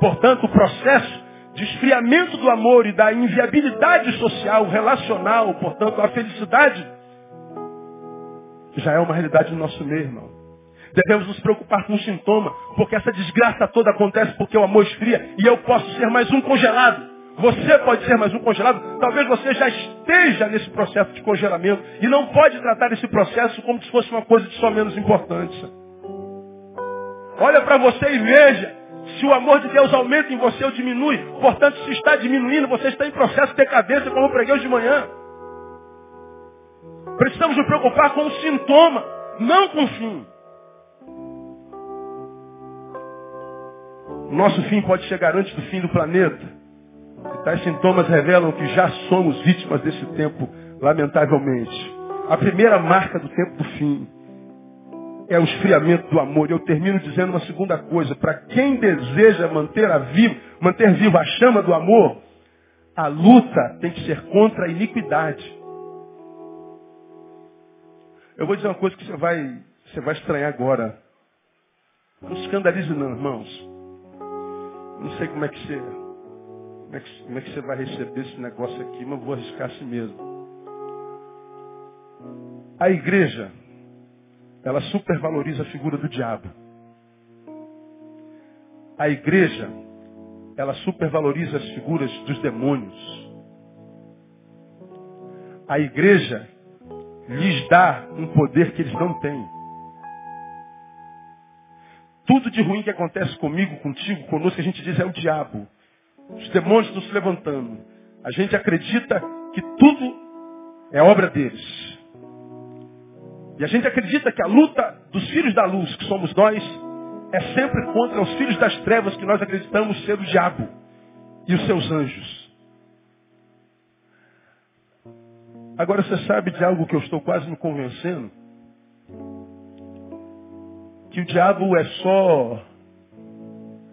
Speaker 1: Portanto, o processo de esfriamento do amor e da inviabilidade social, relacional, portanto, a felicidade, já é uma realidade no nosso meio, irmão. Devemos nos preocupar com o sintoma, porque essa desgraça toda acontece porque o amor esfria e eu posso ser mais um congelado. Você pode ser mais um congelado. Talvez você já esteja nesse processo de congelamento e não pode tratar esse processo como se fosse uma coisa de só menos importância. Olha para você e veja se o amor de Deus aumenta em você ou diminui. Portanto, se está diminuindo, você está em processo de decadência, como eu preguei hoje de manhã. Precisamos nos preocupar com o sintoma, não com o fim. Nosso fim pode chegar antes do fim do planeta. E tais sintomas revelam que já somos vítimas desse tempo, lamentavelmente. A primeira marca do tempo do fim é o esfriamento do amor. Eu termino dizendo uma segunda coisa. Para quem deseja manter, a vivo, manter viva a chama do amor, a luta tem que ser contra a iniquidade. Eu vou dizer uma coisa que você vai, você vai estranhar agora. Não se escandalize não, irmãos. Não sei como é que você, como é que, como é que você vai receber esse negócio aqui, mas vou arriscar assim mesmo. A igreja ela supervaloriza a figura do diabo. A igreja, ela supervaloriza as figuras dos demônios. A igreja lhes dá um poder que eles não têm. Tudo de ruim que acontece comigo, contigo, conosco, a gente diz é o diabo. Os demônios estão se levantando. A gente acredita que tudo é obra deles. E a gente acredita que a luta dos filhos da luz, que somos nós, é sempre contra os filhos das trevas que nós acreditamos ser o diabo e os seus anjos. Agora você sabe de algo que eu estou quase me convencendo? Que o diabo é só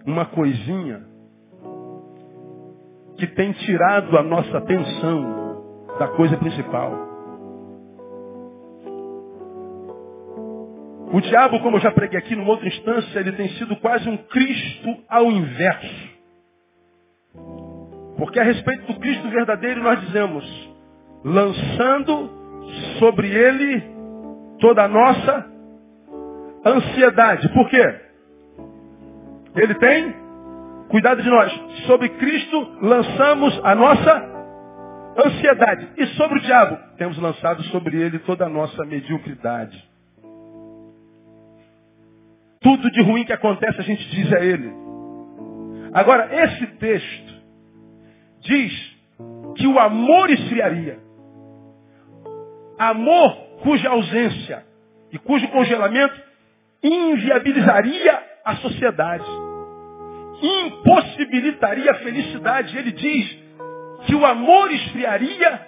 Speaker 1: uma coisinha que tem tirado a nossa atenção da coisa principal. O diabo, como eu já preguei aqui numa outra instância, ele tem sido quase um Cristo ao inverso. Porque a respeito do Cristo verdadeiro nós dizemos, lançando sobre ele toda a nossa ansiedade. Por quê? Ele tem cuidado de nós. Sobre Cristo lançamos a nossa ansiedade. E sobre o diabo, temos lançado sobre ele toda a nossa mediocridade. Tudo de ruim que acontece a gente diz a ele. Agora, esse texto diz que o amor esfriaria. Amor cuja ausência e cujo congelamento inviabilizaria a sociedade. Impossibilitaria a felicidade. Ele diz que o amor esfriaria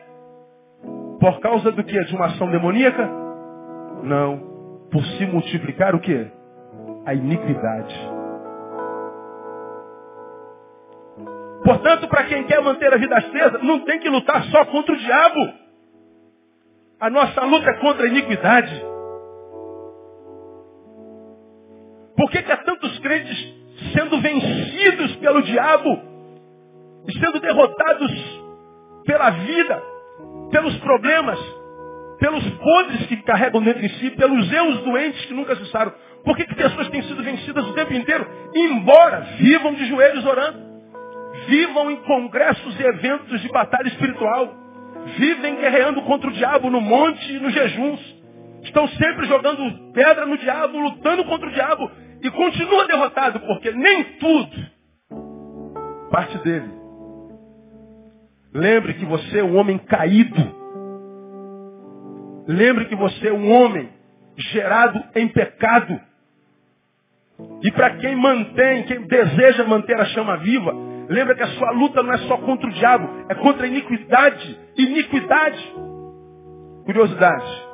Speaker 1: por causa do que? De uma ação demoníaca? Não. Por se multiplicar o que? A iniquidade. Portanto, para quem quer manter a vida acesa, não tem que lutar só contra o diabo. A nossa luta é contra a iniquidade. Por que, que há tantos crentes sendo vencidos pelo diabo e sendo derrotados pela vida, pelos problemas, pelos podres que carregam dentro de si, pelos eus doentes que nunca cessaram? Por que, que pessoas têm sido vencidas o tempo inteiro? Embora vivam de joelhos orando. Vivam em congressos e eventos de batalha espiritual. Vivem guerreando contra o diabo no monte e nos jejuns. Estão sempre jogando pedra no diabo, lutando contra o diabo. E continua derrotado, porque nem tudo parte dele. Lembre que você é um homem caído. Lembre que você é um homem gerado em pecado. E para quem mantém, quem deseja manter a chama viva, lembra que a sua luta não é só contra o diabo, é contra a iniquidade. Iniquidade. Curiosidade.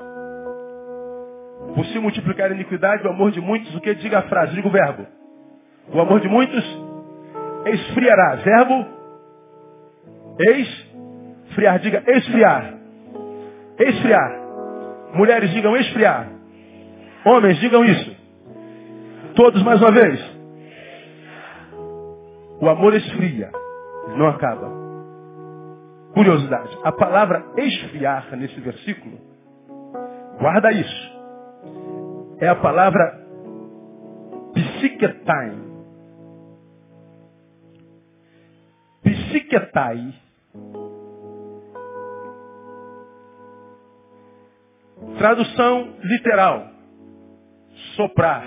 Speaker 1: Por se multiplicar a iniquidade, o amor de muitos, o que diga a frase, diga o verbo. O amor de muitos esfriará. Verbo esfriar. Diga esfriar. Esfriar. Mulheres digam esfriar. Homens digam isso. Todos mais uma vez. O amor esfria, não acaba. Curiosidade. A palavra esfriar nesse versículo, guarda isso. É a palavra psiquetai. Psiquetai. Tradução literal. Soprar.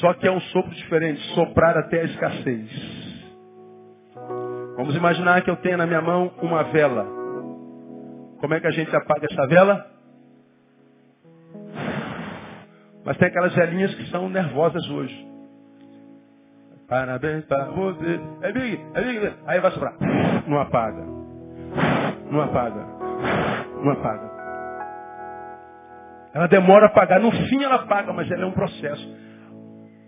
Speaker 1: Só que é um sopro diferente, soprar até a escassez. Vamos imaginar que eu tenho na minha mão uma vela. Como é que a gente apaga essa vela? Mas tem aquelas velinhas que são nervosas hoje. Parabéns para você. É big, é big. Aí vai soprar. Não apaga. Não apaga. Não apaga. Ela demora a apagar. No fim ela apaga, mas ela é um processo.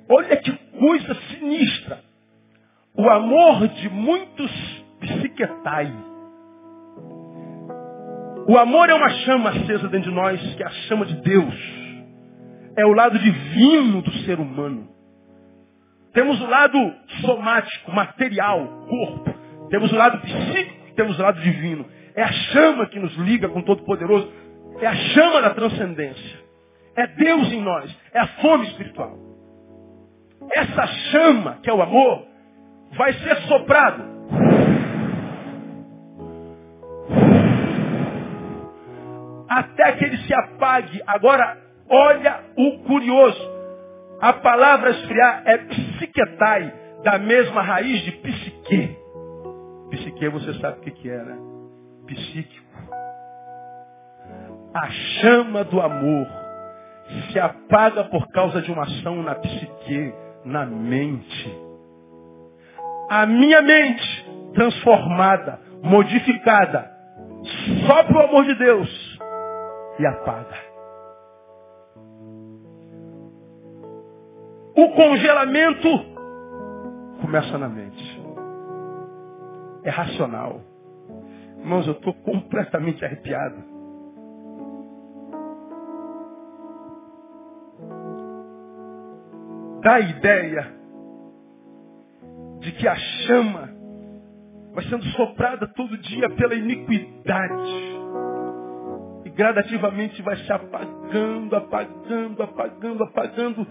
Speaker 1: Olha que coisa sinistra. O amor de muitos psiquetai. O amor é uma chama acesa dentro de nós, que é a chama de Deus. É o lado divino do ser humano. Temos o lado somático, material, corpo. Temos o lado psíquico, temos o lado divino. É a chama que nos liga com o Todo-Poderoso. É a chama da transcendência. É Deus em nós. É a fome espiritual essa chama, que é o amor, vai ser soprado. Até que ele se apague. Agora, olha o curioso. A palavra esfriar é psiquetai, da mesma raiz de psique. Psique você sabe o que é, né? Psíquico. A chama do amor se apaga por causa de uma ação na psique na mente. A minha mente transformada, modificada, só para o amor de Deus e apaga. O congelamento começa na mente. É racional. Irmãos, eu estou completamente arrepiado. Dá a ideia de que a chama vai sendo soprada todo dia pela iniquidade. E gradativamente vai se apagando, apagando, apagando, apagando.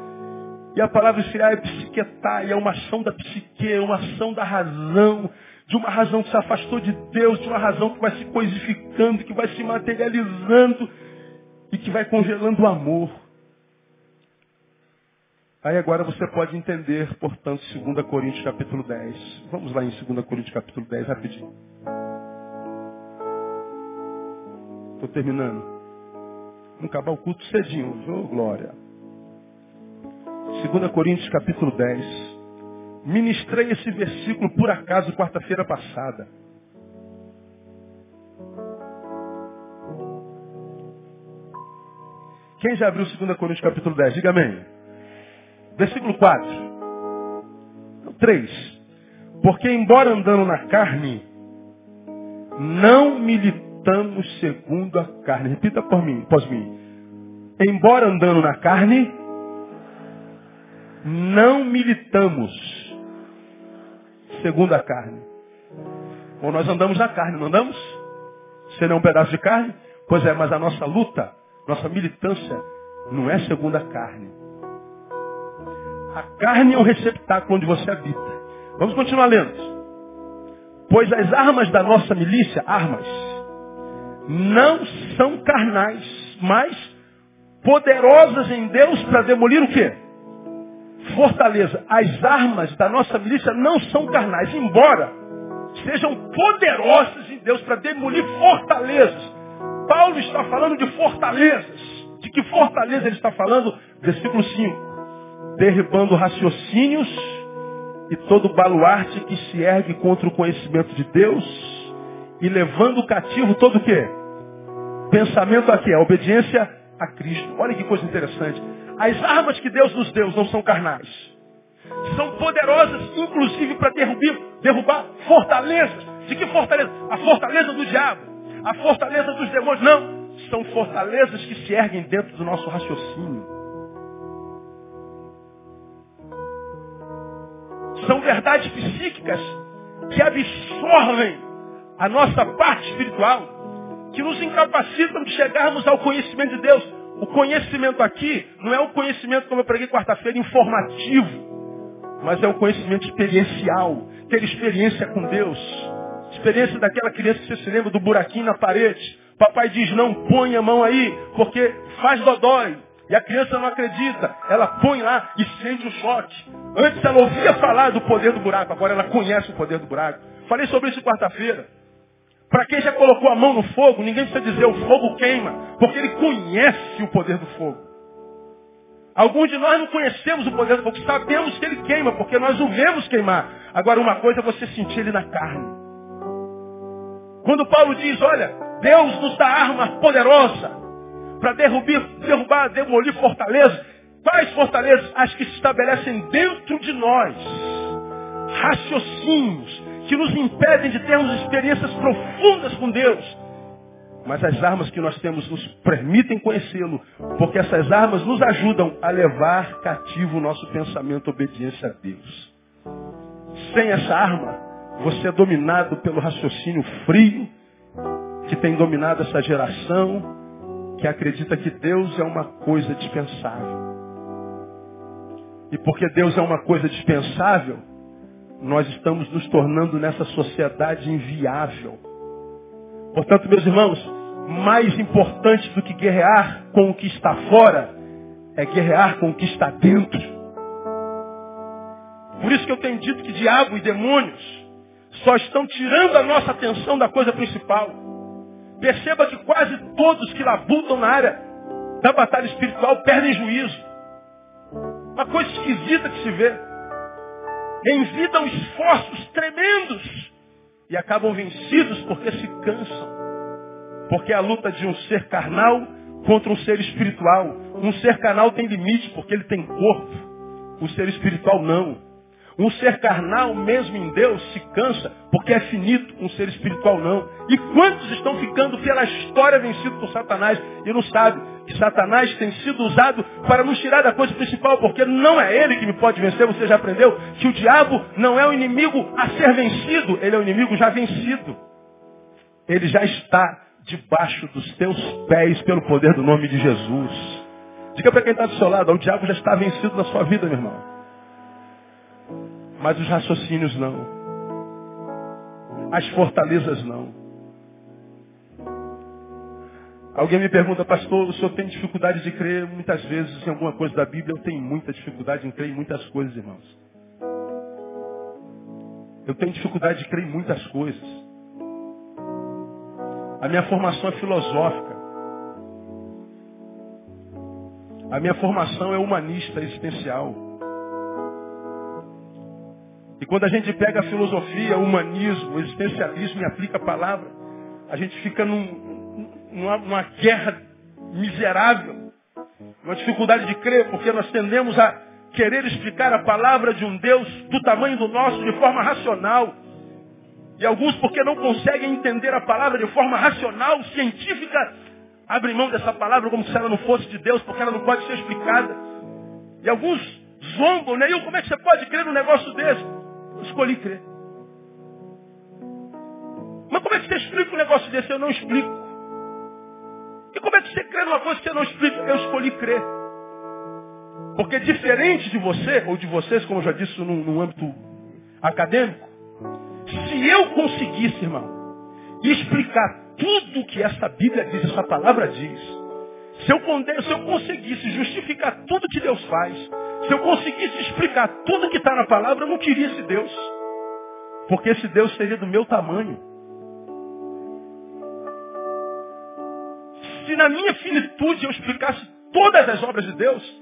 Speaker 1: E a palavra inspirar é psiquetai, é uma ação da psique, é uma ação da razão, de uma razão que se afastou de Deus, de uma razão que vai se coisificando, que vai se materializando e que vai congelando o amor. Aí agora você pode entender, portanto, 2 Coríntios capítulo 10. Vamos lá em 2 Coríntios capítulo 10, rapidinho. Estou terminando. Vamos acabar o culto cedinho. Oh, glória. 2 Coríntios capítulo 10. Ministrei esse versículo por acaso quarta-feira passada. Quem já abriu 2 Coríntios capítulo 10? Diga amém. Versículo 4. 3. Porque embora andando na carne, não militamos segundo a carne. Repita por mim, pós mim. Embora andando na carne, não militamos segundo a carne. Ou nós andamos na carne, não andamos? Você não é um pedaço de carne? Pois é, mas a nossa luta, nossa militância, não é segundo a carne. A carne é o receptáculo onde você habita. Vamos continuar lendo. Pois as armas da nossa milícia, armas, não são carnais, mas poderosas em Deus para demolir o quê? Fortaleza. As armas da nossa milícia não são carnais, embora sejam poderosas em Deus para demolir fortalezas. Paulo está falando de fortalezas. De que fortaleza ele está falando? Versículo 5 derribando raciocínios e todo baluarte que se ergue contra o conhecimento de Deus e levando cativo todo o quê? Pensamento aqui, a obediência a Cristo. Olha que coisa interessante. As armas que Deus nos deu não são carnais. São poderosas, inclusive, para derrubar, derrubar fortalezas. De que fortaleza? A fortaleza do diabo. A fortaleza dos demônios. Não. São fortalezas que se erguem dentro do nosso raciocínio. São verdades psíquicas que absorvem a nossa parte espiritual, que nos incapacitam de chegarmos ao conhecimento de Deus. O conhecimento aqui não é o conhecimento, como eu preguei quarta-feira, informativo, mas é o conhecimento experiencial, ter experiência com Deus. Experiência daquela criança que você se lembra do buraquinho na parede. Papai diz, não põe a mão aí, porque faz dodói. E a criança não acredita. Ela põe lá e sente o choque. Antes ela ouvia falar do poder do buraco, agora ela conhece o poder do buraco. Falei sobre isso quarta-feira. Para quem já colocou a mão no fogo, ninguém precisa dizer o fogo queima, porque ele conhece o poder do fogo. Alguns de nós não conhecemos o poder do fogo, sabemos que ele queima, porque nós o vemos queimar. Agora, uma coisa é você sentir ele na carne. Quando Paulo diz, olha, Deus nos dá arma poderosa, para derrubar, derrubar, demolir fortalezas. Quais fortalezas? As que se estabelecem dentro de nós. Raciocínios que nos impedem de termos experiências profundas com Deus. Mas as armas que nós temos nos permitem conhecê-lo, porque essas armas nos ajudam a levar cativo o nosso pensamento obediência a Deus. Sem essa arma, você é dominado pelo raciocínio frio que tem dominado essa geração, que acredita que Deus é uma coisa dispensável. E porque Deus é uma coisa dispensável, nós estamos nos tornando nessa sociedade inviável. Portanto, meus irmãos, mais importante do que guerrear com o que está fora, é guerrear com o que está dentro. Por isso que eu tenho dito que diabo e demônios só estão tirando a nossa atenção da coisa principal. Perceba que quase todos que labutam na área da batalha espiritual perdem juízo. Uma coisa esquisita que se vê. Envidam esforços tremendos e acabam vencidos porque se cansam. Porque é a luta de um ser carnal contra um ser espiritual. Um ser carnal tem limite porque ele tem corpo. O ser espiritual não. Um ser carnal, mesmo em Deus, se cansa porque é finito, um ser espiritual não. E quantos estão ficando pela história vencidos por Satanás e não sabem que Satanás tem sido usado para nos tirar da coisa principal, porque não é ele que me pode vencer, você já aprendeu que o diabo não é o inimigo a ser vencido, ele é o inimigo já vencido. Ele já está debaixo dos teus pés pelo poder do nome de Jesus. Diga para quem está do seu lado, o diabo já está vencido na sua vida, meu irmão. Mas os raciocínios não. As fortalezas não. Alguém me pergunta, pastor, o senhor tem dificuldade de crer muitas vezes em alguma coisa da Bíblia? Eu tenho muita dificuldade em crer em muitas coisas, irmãos. Eu tenho dificuldade de crer em muitas coisas. A minha formação é filosófica. A minha formação é humanista, existencial. E quando a gente pega a filosofia, o humanismo, o existencialismo e aplica a palavra, a gente fica num, numa, numa guerra miserável, uma dificuldade de crer, porque nós tendemos a querer explicar a palavra de um Deus do tamanho do nosso de forma racional. E alguns, porque não conseguem entender a palavra de forma racional, científica, abrem mão dessa palavra como se ela não fosse de Deus, porque ela não pode ser explicada. E alguns zombam, né? E como é que você pode crer num negócio desse? Escolhi crer. Mas como é que você explica um negócio desse? Eu não explico. E como é que você crê numa coisa que você não explica? Eu escolhi crer. Porque diferente de você, ou de vocês, como eu já disse num âmbito acadêmico, se eu conseguisse, irmão, explicar tudo que essa Bíblia diz, essa palavra diz, se eu, se eu conseguisse justificar tudo que Deus faz, se eu conseguisse explicar tudo que está na palavra, eu não queria esse Deus. Porque esse Deus seria do meu tamanho. Se na minha finitude eu explicasse todas as obras de Deus,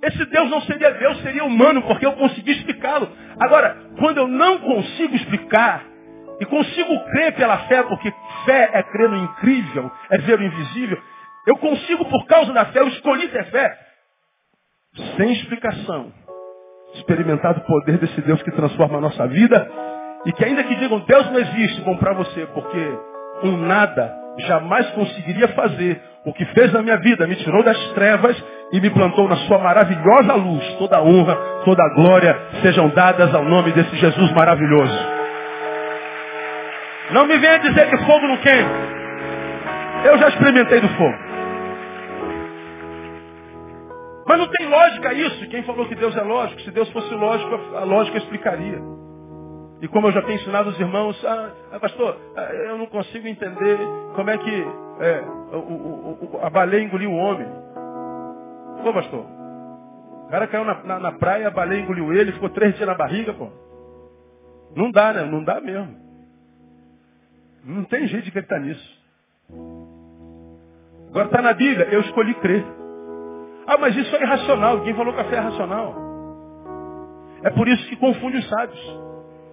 Speaker 1: esse Deus não seria Deus, seria humano, porque eu consegui explicá-lo. Agora, quando eu não consigo explicar, e consigo crer pela fé, porque fé é crer no incrível, é ver o invisível, eu consigo, por causa da fé, eu escolhi ter fé, sem explicação, experimentar o poder desse Deus que transforma a nossa vida, e que ainda que digam, Deus não existe, vão para você, porque um nada jamais conseguiria fazer o que fez na minha vida, me tirou das trevas e me plantou na sua maravilhosa luz. Toda honra, toda glória sejam dadas ao nome desse Jesus maravilhoso. Não me venha dizer que fogo não queima. Eu já experimentei do fogo. Mas não tem lógica isso. Quem falou que Deus é lógico? Se Deus fosse lógico, a lógica explicaria. E como eu já tenho ensinado os irmãos, ah, ah pastor, ah, eu não consigo entender como é que é, o, o, o, a baleia engoliu o homem. Pô, pastor, o cara caiu na, na, na praia, a baleia engoliu ele, ficou três dias na barriga, pô. Não dá, né? Não dá mesmo. Não tem jeito de acreditar nisso. Agora está na Bíblia, eu escolhi crer. Ah, mas isso é irracional. Quem falou que a fé é racional? É por isso que confunde os sábios.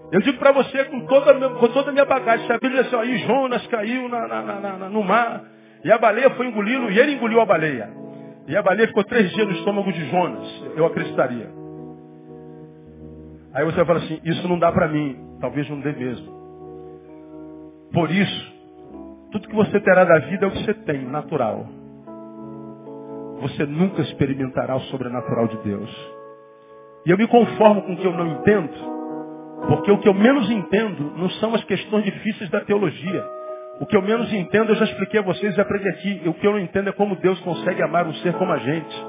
Speaker 1: Eu digo para você com toda, com toda a minha bagagem. Se a Bíblia diz assim, aí Jonas caiu na, na, na, no mar e a baleia foi engolindo e ele engoliu a baleia. E a baleia ficou três dias no estômago de Jonas. Eu acreditaria. Aí você vai falar assim, isso não dá para mim. Talvez não dê mesmo. Por isso, tudo que você terá da vida é o que você tem, natural. Você nunca experimentará o sobrenatural de Deus. E eu me conformo com o que eu não entendo porque o que eu menos entendo não são as questões difíceis da teologia. O que eu menos entendo, eu já expliquei a vocês e aprendi aqui. O que eu não entendo é como Deus consegue amar um ser como a gente.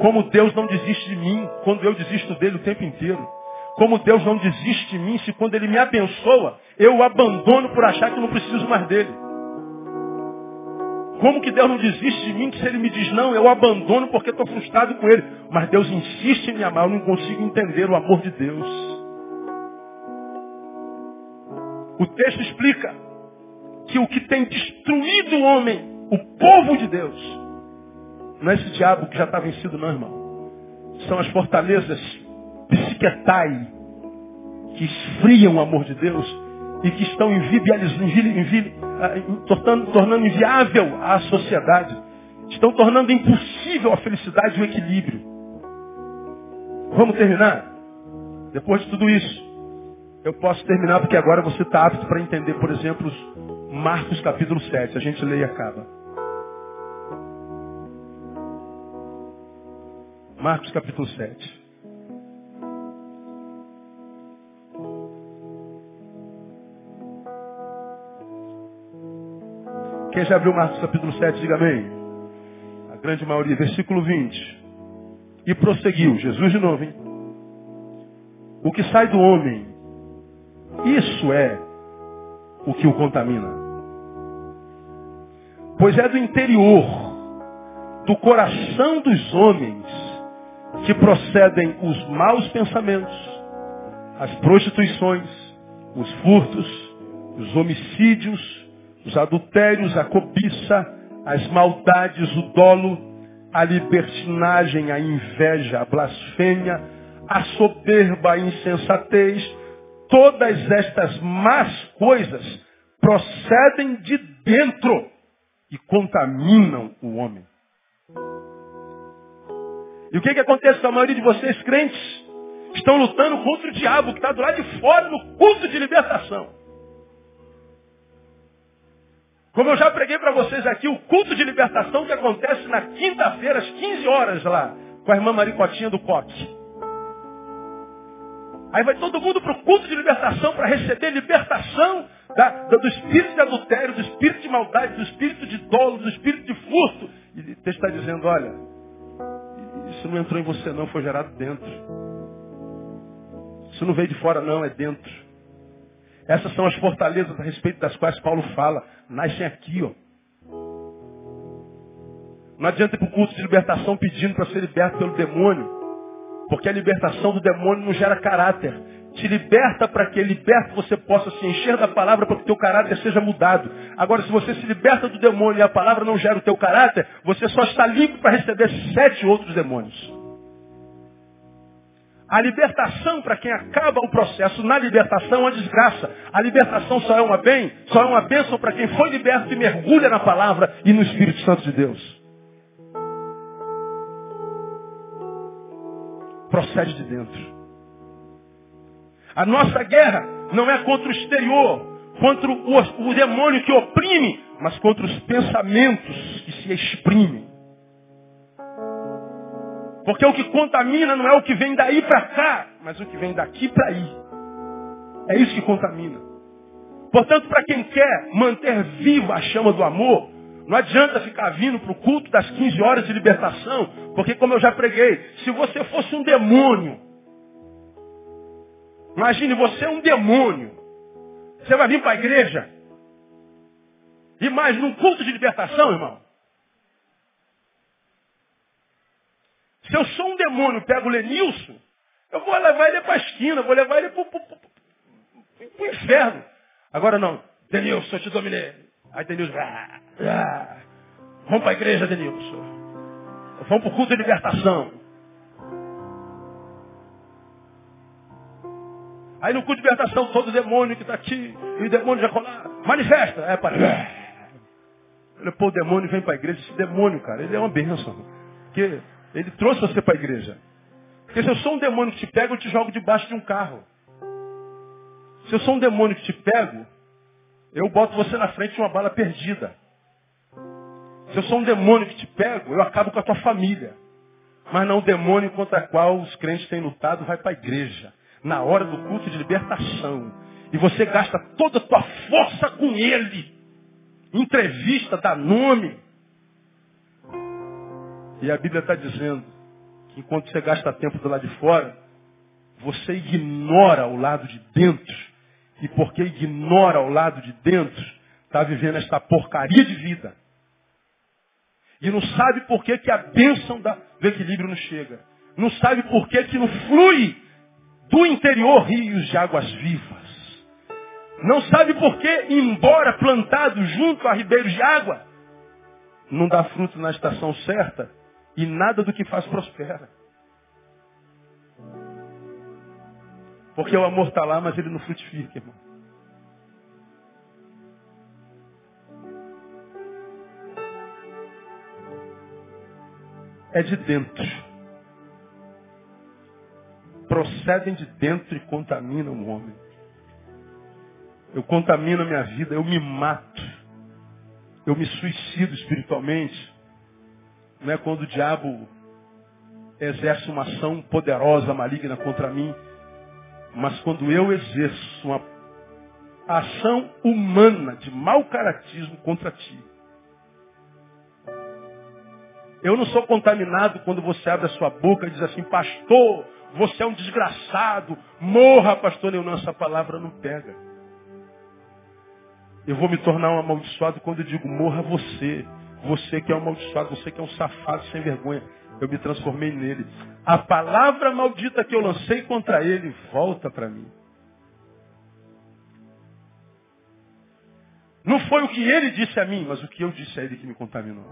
Speaker 1: Como Deus não desiste de mim quando eu desisto dele o tempo inteiro. Como Deus não desiste de mim se quando ele me abençoa, eu o abandono por achar que não preciso mais dele. Como que Deus não desiste de mim que se ele me diz não, eu abandono porque estou frustrado com ele. Mas Deus insiste em me amar, eu não consigo entender o amor de Deus. O texto explica que o que tem destruído o homem, o povo de Deus, não é esse diabo que já está vencido, não, irmão. São as fortalezas psiquetai que esfriam o amor de Deus e que estão ah, tornando, tornando inviável a sociedade. Estão tornando impossível a felicidade e o equilíbrio. Vamos terminar? Depois de tudo isso, eu posso terminar porque agora você está apto para entender, por exemplo, Marcos capítulo 7. A gente lê e acaba. Marcos capítulo 7. Quem já abriu Marcos capítulo 7, diga amém. A grande maioria, versículo 20. E prosseguiu, Jesus de novo, hein? O que sai do homem, isso é o que o contamina. Pois é do interior, do coração dos homens, que procedem os maus pensamentos, as prostituições, os furtos, os homicídios, os adultérios, a cobiça, as maldades, o dolo, a libertinagem, a inveja, a blasfêmia, a soberba, a insensatez, todas estas más coisas procedem de dentro e contaminam o homem. E o que, que acontece com a maioria de vocês crentes? Estão lutando contra o diabo que está do lado de fora no culto de libertação. Como eu já preguei para vocês aqui, o culto de libertação que acontece na quinta-feira, às 15 horas lá, com a irmã Maricotinha do Coque. Aí vai todo mundo para o culto de libertação para receber libertação da, do espírito de adultério, do espírito de maldade, do espírito de dolo, do espírito de furto. E Deus está dizendo, olha, isso não entrou em você não, foi gerado dentro. Isso não veio de fora não, é dentro. Essas são as fortalezas a respeito das quais Paulo fala. Nascem aqui, ó. Não adianta ir para o culto de libertação pedindo para ser liberto pelo demônio. Porque a libertação do demônio não gera caráter. Te liberta para que liberto você possa se encher da palavra para que o teu caráter seja mudado. Agora, se você se liberta do demônio e a palavra não gera o teu caráter, você só está limpo para receber sete outros demônios. A libertação, para quem acaba o processo na libertação, é desgraça. A libertação só é uma bem, só é uma bênção para quem foi liberto e mergulha na palavra e no Espírito Santo de Deus. procede de dentro. A nossa guerra não é contra o exterior, contra o, o demônio que oprime, mas contra os pensamentos que se exprimem. Porque o que contamina não é o que vem daí para cá, mas o que vem daqui para aí. É isso que contamina. Portanto, para quem quer manter viva a chama do amor, não adianta ficar vindo para o culto das 15 horas de libertação, porque como eu já preguei, se você fosse um demônio, imagine você é um demônio, você vai vir para a igreja, e mais num culto de libertação, irmão. Se eu sou um demônio, pego o Lenilson, eu vou levar ele para a esquina, vou levar ele para o inferno. Agora não, Denilson, eu te dominei. Aí Denilson, ah, ah, vamos para a igreja, Denilson. Vamos para o culto de libertação. Aí no culto de libertação, todo demônio que está aqui, e o demônio já colar, manifesta. É, para. Olha, pô, o demônio vem para a igreja. Esse demônio, cara, ele é uma bênção. Porque ele trouxe você para a igreja. Porque se eu sou um demônio que te pega, eu te jogo debaixo de um carro. Se eu sou um demônio que te pego, eu boto você na frente de uma bala perdida. Se eu sou um demônio que te pego, eu acabo com a tua família. Mas não o demônio contra o qual os crentes têm lutado vai para a igreja. Na hora do culto de libertação. E você gasta toda a tua força com ele. Entrevista, dá nome. E a Bíblia está dizendo que enquanto você gasta tempo do lado de fora, você ignora o lado de dentro e porque ignora o lado de dentro, está vivendo esta porcaria de vida. E não sabe por que, que a bênção da, do equilíbrio não chega. Não sabe por que, que não flui do interior rios de águas vivas. Não sabe por que, embora plantado junto a ribeiros de água, não dá fruto na estação certa e nada do que faz prospera. Porque o amor está lá, mas ele não frutifica, irmão. É de dentro. procedem de dentro e contaminam o homem. Eu contamino a minha vida, eu me mato. Eu me suicido espiritualmente. Não é quando o diabo exerce uma ação poderosa, maligna contra mim, mas quando eu exerço uma ação humana de mau caratismo contra ti. Eu não sou contaminado quando você abre a sua boca e diz assim, pastor, você é um desgraçado, morra, pastor. Eu não, essa palavra não pega. Eu vou me tornar um amaldiçoado quando eu digo, morra você. Você que é um amaldiçoado, você que é um safado sem vergonha. Eu me transformei nele. A palavra maldita que eu lancei contra ele volta para mim. Não foi o que ele disse a mim, mas o que eu disse a ele que me contaminou.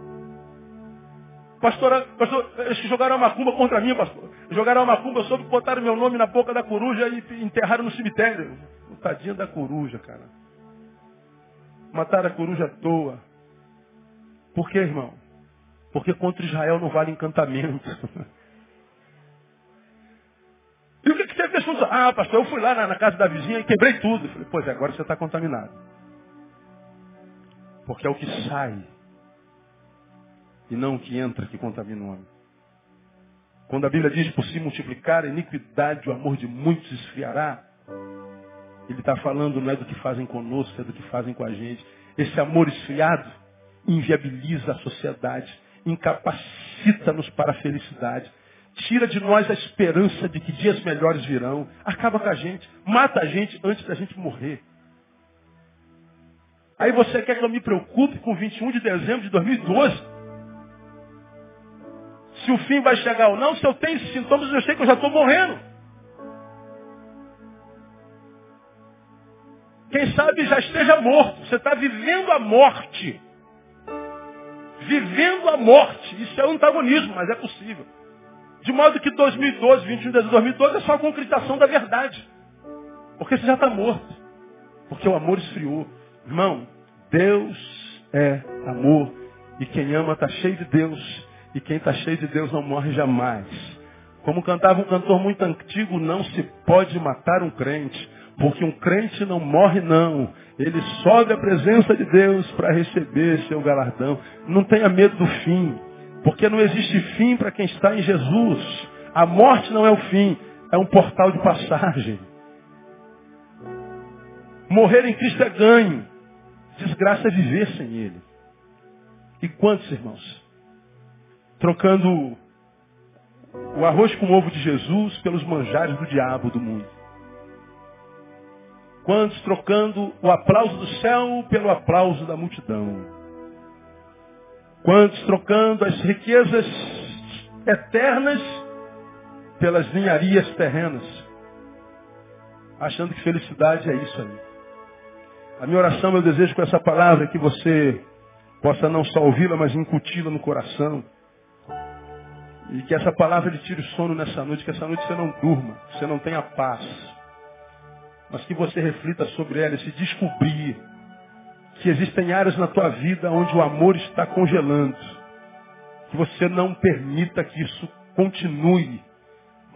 Speaker 1: Pastor, pastor eles jogaram uma macumba contra mim, pastor. Jogaram uma macumba, que botaram meu nome na boca da coruja e enterraram no cemitério. Tadinha da coruja, cara. Mataram a coruja à toa. Por quê, irmão? Porque contra Israel não vale encantamento. e o que, que você fez? Ah, pastor, eu fui lá na, na, casa da vizinha e quebrei tudo. Falei, pois é, agora você está contaminado. Porque é o que sai e não o que entra que contamina o homem. Quando a Bíblia diz por se multiplicar a iniquidade, o amor de muitos esfriará, ele está falando não é do que fazem conosco, é do que fazem com a gente. Esse amor esfriado inviabiliza a sociedade, incapacita-nos para a felicidade, tira de nós a esperança de que dias melhores virão, acaba com a gente, mata a gente antes da gente morrer. Aí você quer que eu me preocupe com 21 de dezembro de 2012? Se o fim vai chegar ou não, se eu tenho sintomas, eu sei que eu já estou morrendo. Quem sabe já esteja morto. Você está vivendo a morte. Vivendo a morte. Isso é um antagonismo, mas é possível. De modo que 2012, 21 de 2012 é só a concretização da verdade. Porque você já está morto. Porque o amor esfriou. Irmão, Deus é amor. E quem ama está cheio de Deus. E quem está cheio de Deus não morre jamais. Como cantava um cantor muito antigo, não se pode matar um crente. Porque um crente não morre, não. Ele sobe à presença de Deus para receber seu galardão. Não tenha medo do fim. Porque não existe fim para quem está em Jesus. A morte não é o fim, é um portal de passagem. Morrer em Cristo é ganho. Desgraça é viver sem Ele. E quantos, irmãos? Trocando o arroz com o ovo de Jesus pelos manjares do diabo do mundo. Quantos trocando o aplauso do céu pelo aplauso da multidão? Quantos trocando as riquezas eternas pelas ninharias terrenas? Achando que felicidade é isso aí. A minha oração, meu desejo com essa palavra é que você possa não só ouvi-la, mas incuti-la no coração. E que essa palavra lhe tire o sono nessa noite, que essa noite você não durma, você não tenha paz mas que você reflita sobre ela e se descobrir que existem áreas na tua vida onde o amor está congelando. Que você não permita que isso continue,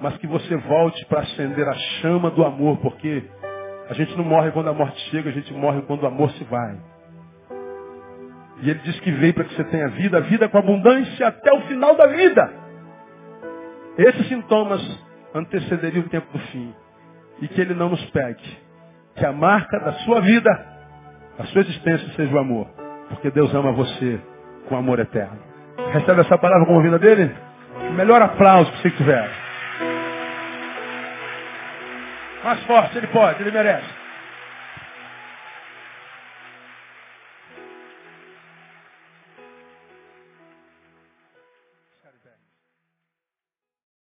Speaker 1: mas que você volte para acender a chama do amor, porque a gente não morre quando a morte chega, a gente morre quando o amor se vai. E ele diz que veio para que você tenha vida, vida com abundância até o final da vida. Esses sintomas antecederiam o tempo do fim e que ele não nos pegue. Que a marca da sua vida, a sua existência seja o amor. Porque Deus ama você com amor eterno. Recebe essa palavra como vinda dele? O melhor aplauso que você tiver. Mais forte, ele pode, ele merece.